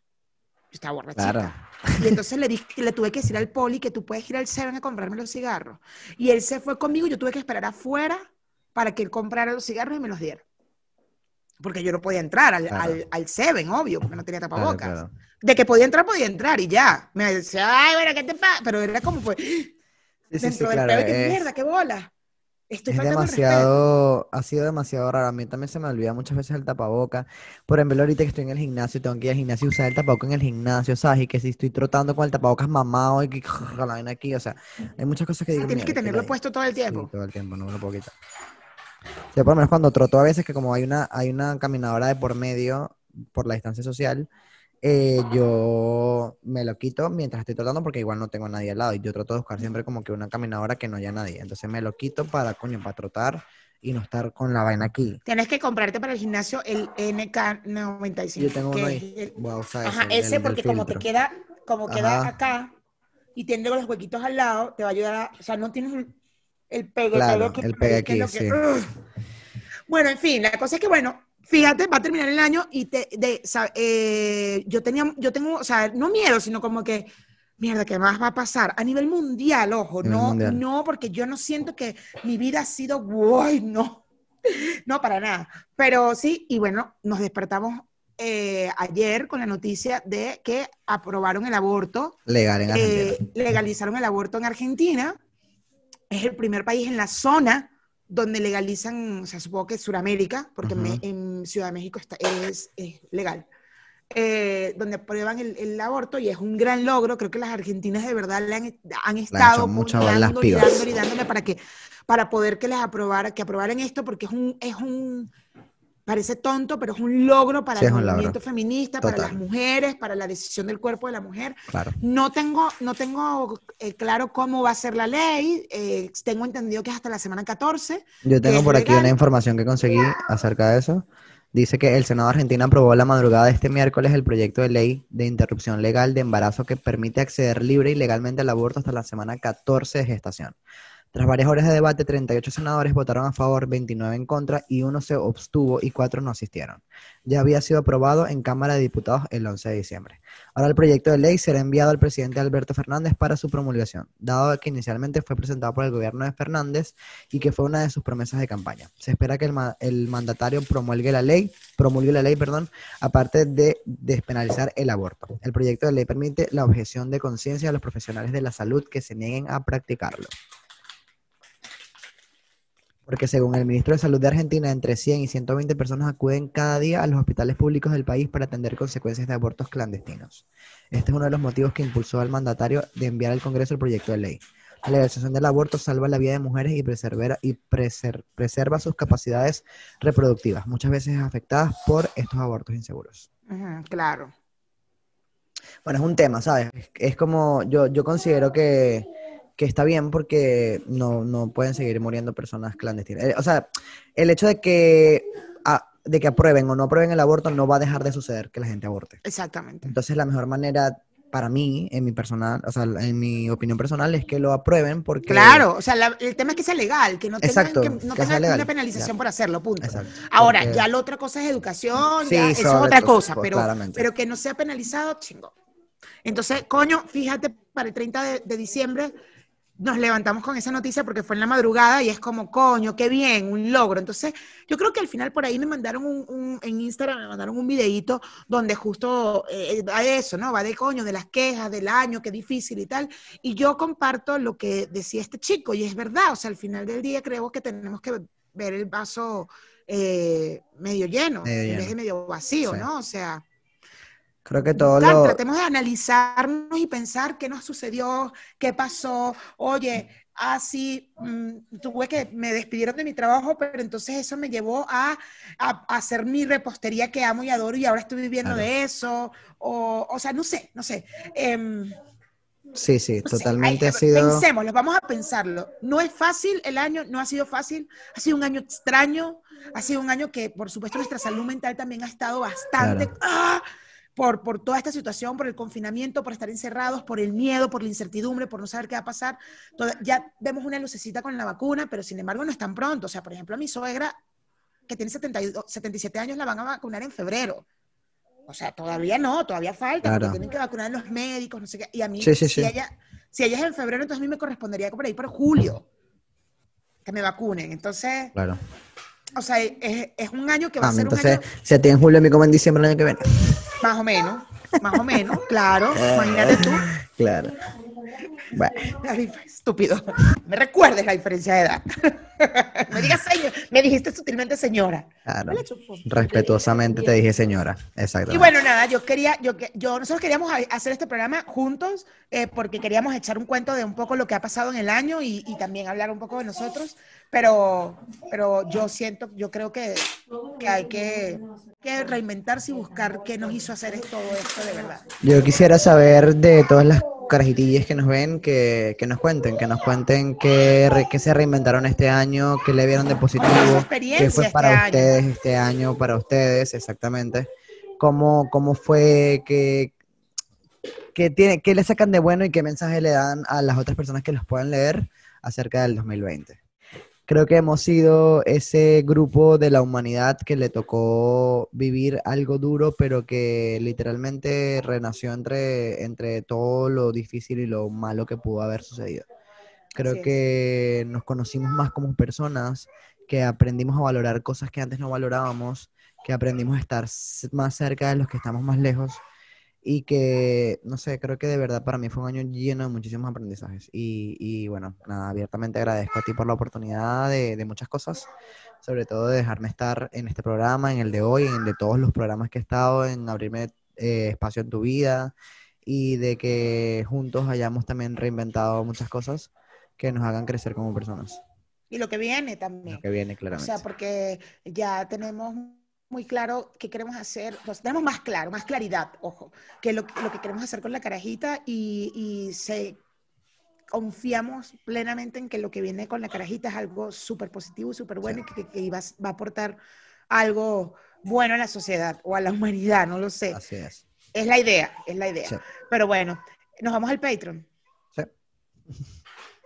Estaba borrachita. Claro. Y entonces le, dije, le tuve que decir al poli que tú puedes ir al Seven a comprarme los cigarros. Y él se fue conmigo, yo tuve que esperar afuera para que él comprara los cigarros y me los diera porque yo no podía entrar al, claro. al, al, Seven, obvio, porque no tenía tapabocas. Claro. De que podía entrar, podía entrar y ya. Me decía, ay, bueno, ¿qué te pasa? Pero era como, pues, sí, dentro sí, del pedo, qué mierda, qué bola. Estoy es demasiado, ha sido demasiado raro. A mí también se me olvida muchas veces el tapaboca. Por ejemplo, ahorita que estoy en el gimnasio, tengo que ir al gimnasio y usar el tapaboca en el gimnasio, ¿sabes? Y que si estoy trotando con el tapabocas mamado y que la vaina aquí, o sea, hay muchas cosas que digo. Ah, tienes que tenerlo que puesto todo el tiempo. Sí, todo el tiempo, no me lo puedo quitar. Yo por lo menos cuando troto a veces que como hay una, hay una caminadora de por medio por la distancia social, eh, yo me lo quito mientras estoy trotando porque igual no tengo a nadie al lado y yo trato de buscar siempre como que una caminadora que no haya nadie. Entonces me lo quito para, coño, para trotar y no estar con la vaina aquí. Tienes que comprarte para el gimnasio el NK95. Yo tengo uno ahí. El, Voy a usar ajá, ese, ese el porque como te queda, como queda acá y tiene los huequitos al lado, te va a ayudar a, o sea, no tienes el, el pegue, Claro, el pegue aquí, que- sí. Bueno, en fin, la cosa es que, bueno, fíjate, va a terminar el año y te, de, eh, yo tenía, yo tengo, o sea, no miedo, sino como que, mierda, ¿qué más va a pasar? A nivel mundial, ojo, nivel no, mundial. no, porque yo no siento que mi vida ha sido, guay, no, no, para nada. Pero sí, y bueno, nos despertamos eh, ayer con la noticia de que aprobaron el aborto. Legal en Argentina. eh, legalizaron el aborto en Argentina. Es el primer país en la zona donde legalizan, o sea, supongo que Sudamérica, porque Me- Ujú. en Ciudad de México está, es, es legal. Eh, donde aprueban el, el aborto y es un gran logro. Creo que las argentinas de verdad le han, han estado y dándole y dándole para que para poder que les aprobara, que aprobaran esto, porque es un, es un, parece tonto, pero es un logro para Sí, el movimiento feminista, para las mujeres, para la decisión del cuerpo de la mujer. Claro. No tengo, no tengo eh, claro cómo va a ser la ley. eh, tengo entendido que es hasta la semana 14. Yo tengo por aquí una información que conseguí acerca de eso. Dice que el Senado argentino aprobó la madrugada de este miércoles el proyecto de ley de interrupción legal de embarazo que permite acceder libre y legalmente al aborto hasta la semana 14 de gestación. Tras varias horas de debate, 38 senadores votaron a favor, 29 en contra y uno se abstuvo y cuatro no asistieron. Ya había sido aprobado en Cámara de Diputados el 11 de diciembre. Ahora el proyecto de ley será enviado al presidente Alberto Fernández para su promulgación, dado que inicialmente fue presentado por el gobierno de Fernández y que fue una de sus promesas de campaña. Se espera que el, el mandatario promulgue la ley, promulgue la ley, perdón, aparte de despenalizar el aborto. El proyecto de ley permite la objeción de conciencia a los profesionales de la salud que se nieguen a practicarlo. Porque según el ministro de Salud de Argentina, entre 100 y 120 personas acuden cada día a los hospitales públicos del país para atender consecuencias de abortos clandestinos. Este es uno de los motivos que impulsó al mandatario de enviar al Congreso el proyecto de ley. La legalización del aborto salva la vida de mujeres y, preserva, y preser- preserva sus capacidades reproductivas, muchas veces afectadas por estos abortos inseguros. Claro. Bueno, es un tema, ¿sabes? Es, es como, yo, yo considero que, que está bien porque no, no pueden seguir muriendo personas clandestinas. Eh, o sea, el hecho de que, ah, de que aprueben o no aprueben el aborto no va a dejar de suceder que la gente aborte. Exactamente. Entonces, la mejor manera para mí, en mi personal, o sea, en mi opinión personal, es que lo aprueben porque... Claro, o sea, la- el tema es que sea legal, que no tengan, Exacto, que no que sea tengan legal, una penalización ya. por hacerlo, punto. Exacto, Ahora, porque- ya la otra cosa es educación, Sí, ya, eso es otra cosa, pero, claramente. pero que no sea penalizado, chingo. Entonces, coño, fíjate, para el 30 de, de diciembre nos levantamos con esa noticia porque fue en la madrugada y es como, coño, qué bien, un logro. Entonces, yo creo que al final por ahí me mandaron un, un- en Instagram, me mandaron un videíto donde justo eh, va de eso, ¿no? Va de coño, de las quejas, del año, qué difícil y tal. Y yo comparto lo que decía este chico y es verdad, o sea, al final del día creo que tenemos que ver el vaso eh, medio lleno Medio en vez de medio vacío, Sí. ¿no? O sea, Creo que todo Claro, lo... tratemos de analizarnos y pensar qué nos sucedió, qué pasó. Oye, así tuve que me despidieron de mi trabajo, pero entonces eso me llevó a, a- a hacer mi repostería que amo y adoro y ahora estoy viviendo Claro. de eso. O, o sea, no sé, no sé. Em, Sí, sí, no totalmente ay, ha sido... Pensémoslo, vamos a pensarlo. No es fácil el año, no ha sido fácil, ha sido un año extraño, ha sido un año que, por supuesto, nuestra salud mental también ha estado bastante... Claro. ¡ah! Por, por toda esta situación, por el confinamiento, por estar encerrados, por el miedo, por la incertidumbre, por no saber qué va a pasar. Toda- ya vemos una lucecita con la vacuna, pero sin embargo no es tan pronto. O sea, por ejemplo, a mi suegra, que tiene 72, 77 años, la van a vacunar en febrero. O sea, todavía no, todavía falta, Claro. porque tienen que vacunar a los médicos, no sé qué. Y a mí, Sí, sí, si, sí. Ella, si ella es en febrero, entonces a mí me correspondería por ahí por julio que me vacunen. Entonces, Claro. o sea, es, es un año que va Ah, a ser un entonces, año si a ti en julio, a mí como en diciembre el año que viene. Más o menos, más o menos, claro. Imagínate tú. Claro. Bueno, Estúpido. Me recuerdes la diferencia de edad. Me digas señor, me dijiste sutilmente señora. claro. Chupo. Respetuosamente te dije señora. Exacto. Y bueno, nada, yo quería, yo, yo, nosotros queríamos hacer este programa juntos eh, porque queríamos echar un cuento de un poco lo que ha pasado en el año y, y también hablar un poco de nosotros, pero, pero yo siento, yo creo que, que hay que, que reinventarse y buscar qué nos hizo hacer todo esto de verdad. Yo quisiera saber de todas las carajitillas que nos ven, que, que nos cuenten, que nos cuenten qué, qué se reinventaron este año, qué le vieron de positivo, qué fue este para año. ustedes este año, para ustedes, exactamente. ¿Cómo, cómo fue que, que tiene, qué le sacan de bueno y qué mensaje le dan a las otras personas que los puedan leer acerca del 2020? Creo que hemos sido ese grupo de la humanidad que le tocó vivir algo duro, pero que literalmente renació entre, entre todo lo difícil y lo malo que pudo haber sucedido. Creo que nos conocimos más como personas, que aprendimos a valorar cosas que antes no valorábamos, que aprendimos a estar más cerca de los que estamos más lejos y que, no sé, creo que de verdad para mí fue un año lleno de muchísimos aprendizajes. Y, y bueno, nada, abiertamente agradezco a ti por la oportunidad de, de muchas cosas, sobre todo de dejarme estar en este programa, en el de hoy, en el de todos los programas que he estado, en abrirme eh, espacio en tu vida y de que juntos hayamos también reinventado muchas cosas que nos hagan crecer como personas. Y lo que viene también. Lo que viene O claramente. sea, porque ya tenemos muy claro qué queremos hacer, pues tenemos más claro, más claridad, ojo, que lo, lo que queremos hacer con la carajita y, y se, confiamos plenamente en que lo que viene con la carajita es algo súper positivo y súper bueno y que, que va, va a aportar algo bueno a la sociedad o a la humanidad, no lo sé. Así es. Es la idea, es la idea. Sí. Pero bueno, nos vamos al Patreon. Sí.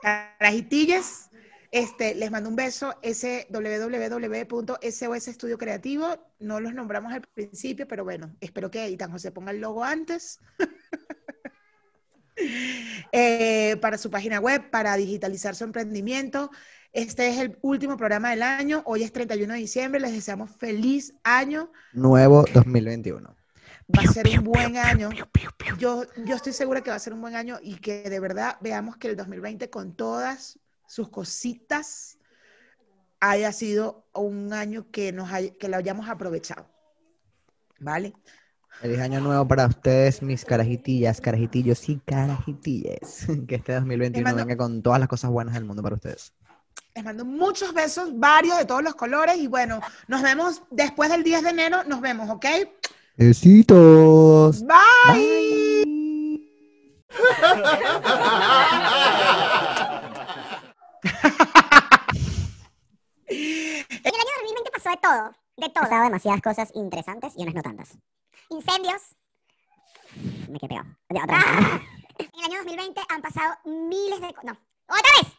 Carajitillas, este, les mando un beso, ese www.sos Estudio Creativo, no los nombramos al principio, pero bueno, espero que Itan José ponga el logo antes. Eh, para su página web, para digitalizar su emprendimiento. Este es el último programa del año, hoy es 31 de diciembre, les deseamos feliz año, Nuevo 2021. va a ser un buen año. Yo, yo estoy segura que va a ser un buen año y que de verdad veamos que el 2020 con todas sus cositas haya sido un año que, nos hay- que lo hayamos aprovechado. ¿Vale? Feliz año nuevo para ustedes, mis carajitillas, carajitillos y carajitillas. Que este 2021 mando- venga con todas las cosas buenas del mundo para ustedes. Les mando muchos besos, varios de todos los colores y bueno, nos vemos después del 10 de enero, nos vemos, ¿ok? Besitos. Bye. En el año 2020 pasó de todo, de todo. pasado demasiadas cosas interesantes y unas no tantas. Incendios. Me quedé pegado. Ya, otra vez. En el año 2020 han pasado miles de... No, otra vez.